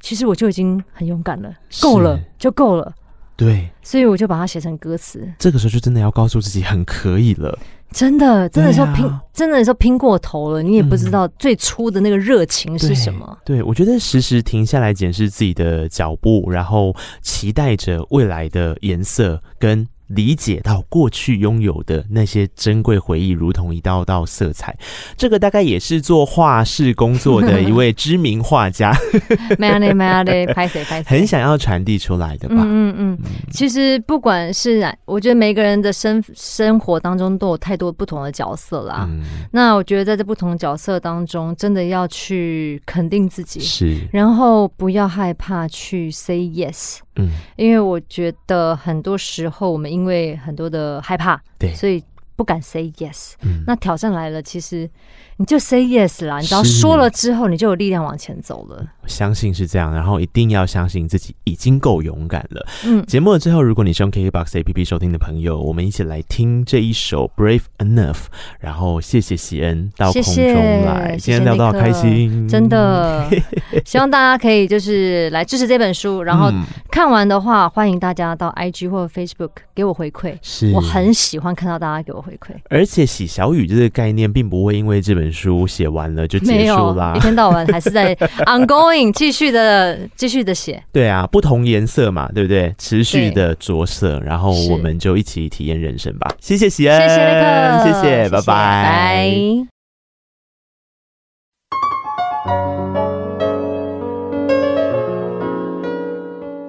S2: 其实我就已经很勇敢了，够了，就够了。
S3: 对，
S2: 所以我就把它写成歌词。
S3: 这个时候就真的要告诉自己很可以了。
S2: 真的，真的说拼，啊、真的说拼过头了，你也不知道最初的那个热情是什么。
S3: 嗯、对，对，我觉得时时停下来检视自己的脚步，然后期待着未来的颜色跟。理解到过去拥有的那些珍贵回忆，如同一道道色彩。这个大概也是做画室工作的一位知名画家，
S2: 没有的，没有的，拍谁拍谁，
S3: 很想要传递出来的吧？
S2: 嗯嗯嗯。其实不管是，我觉得每个人的生生活当中都有太多不同的角色啦。嗯、那我觉得在这不同角色当中，真的要去肯定自己，
S3: 是，
S2: 然后不要害怕去 say yes。嗯，因为我觉得很多时候我们因为很多的害怕，对，所以不敢 say yes。嗯，那挑战来了，其实。你就 say yes 啦，你只要说了之后，你就有力量往前走了。
S3: 相信是这样，然后一定要相信自己已经够勇敢了。嗯，节目的最后，如果你是用 KKBOX APP 收听的朋友，我们一起来听这一首 Brave Enough。然后谢谢喜恩到空中来，谢谢，今天聊得好开心，
S2: 真的。希望大家可以就是来支持这本书，然后看完的话，欢迎大家到 IG 或 Facebook 给我回馈。是我很喜欢看到大家给我回馈，
S3: 而且喜小雨这个概念并不会因为这本。书写完了就结束啦，
S2: 一天到晚还是在 ongoing 继续的继续的写。
S3: 对啊，不同颜色嘛，对不对？持续的着色，然后我们就一起体验人生吧。谢谢喜恩，谢谢那个，谢谢，拜拜，拜。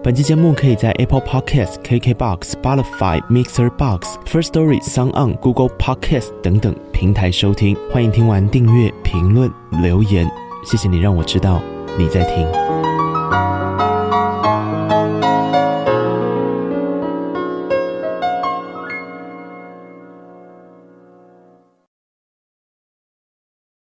S3: 本期节目可以在 Apple Podcast、KKBox、Spotify、Mixer Box、First Story、s o n g On、Google Podcast 等等平台收听。欢迎听完订阅、评论、留言，谢谢你让我知道你在听。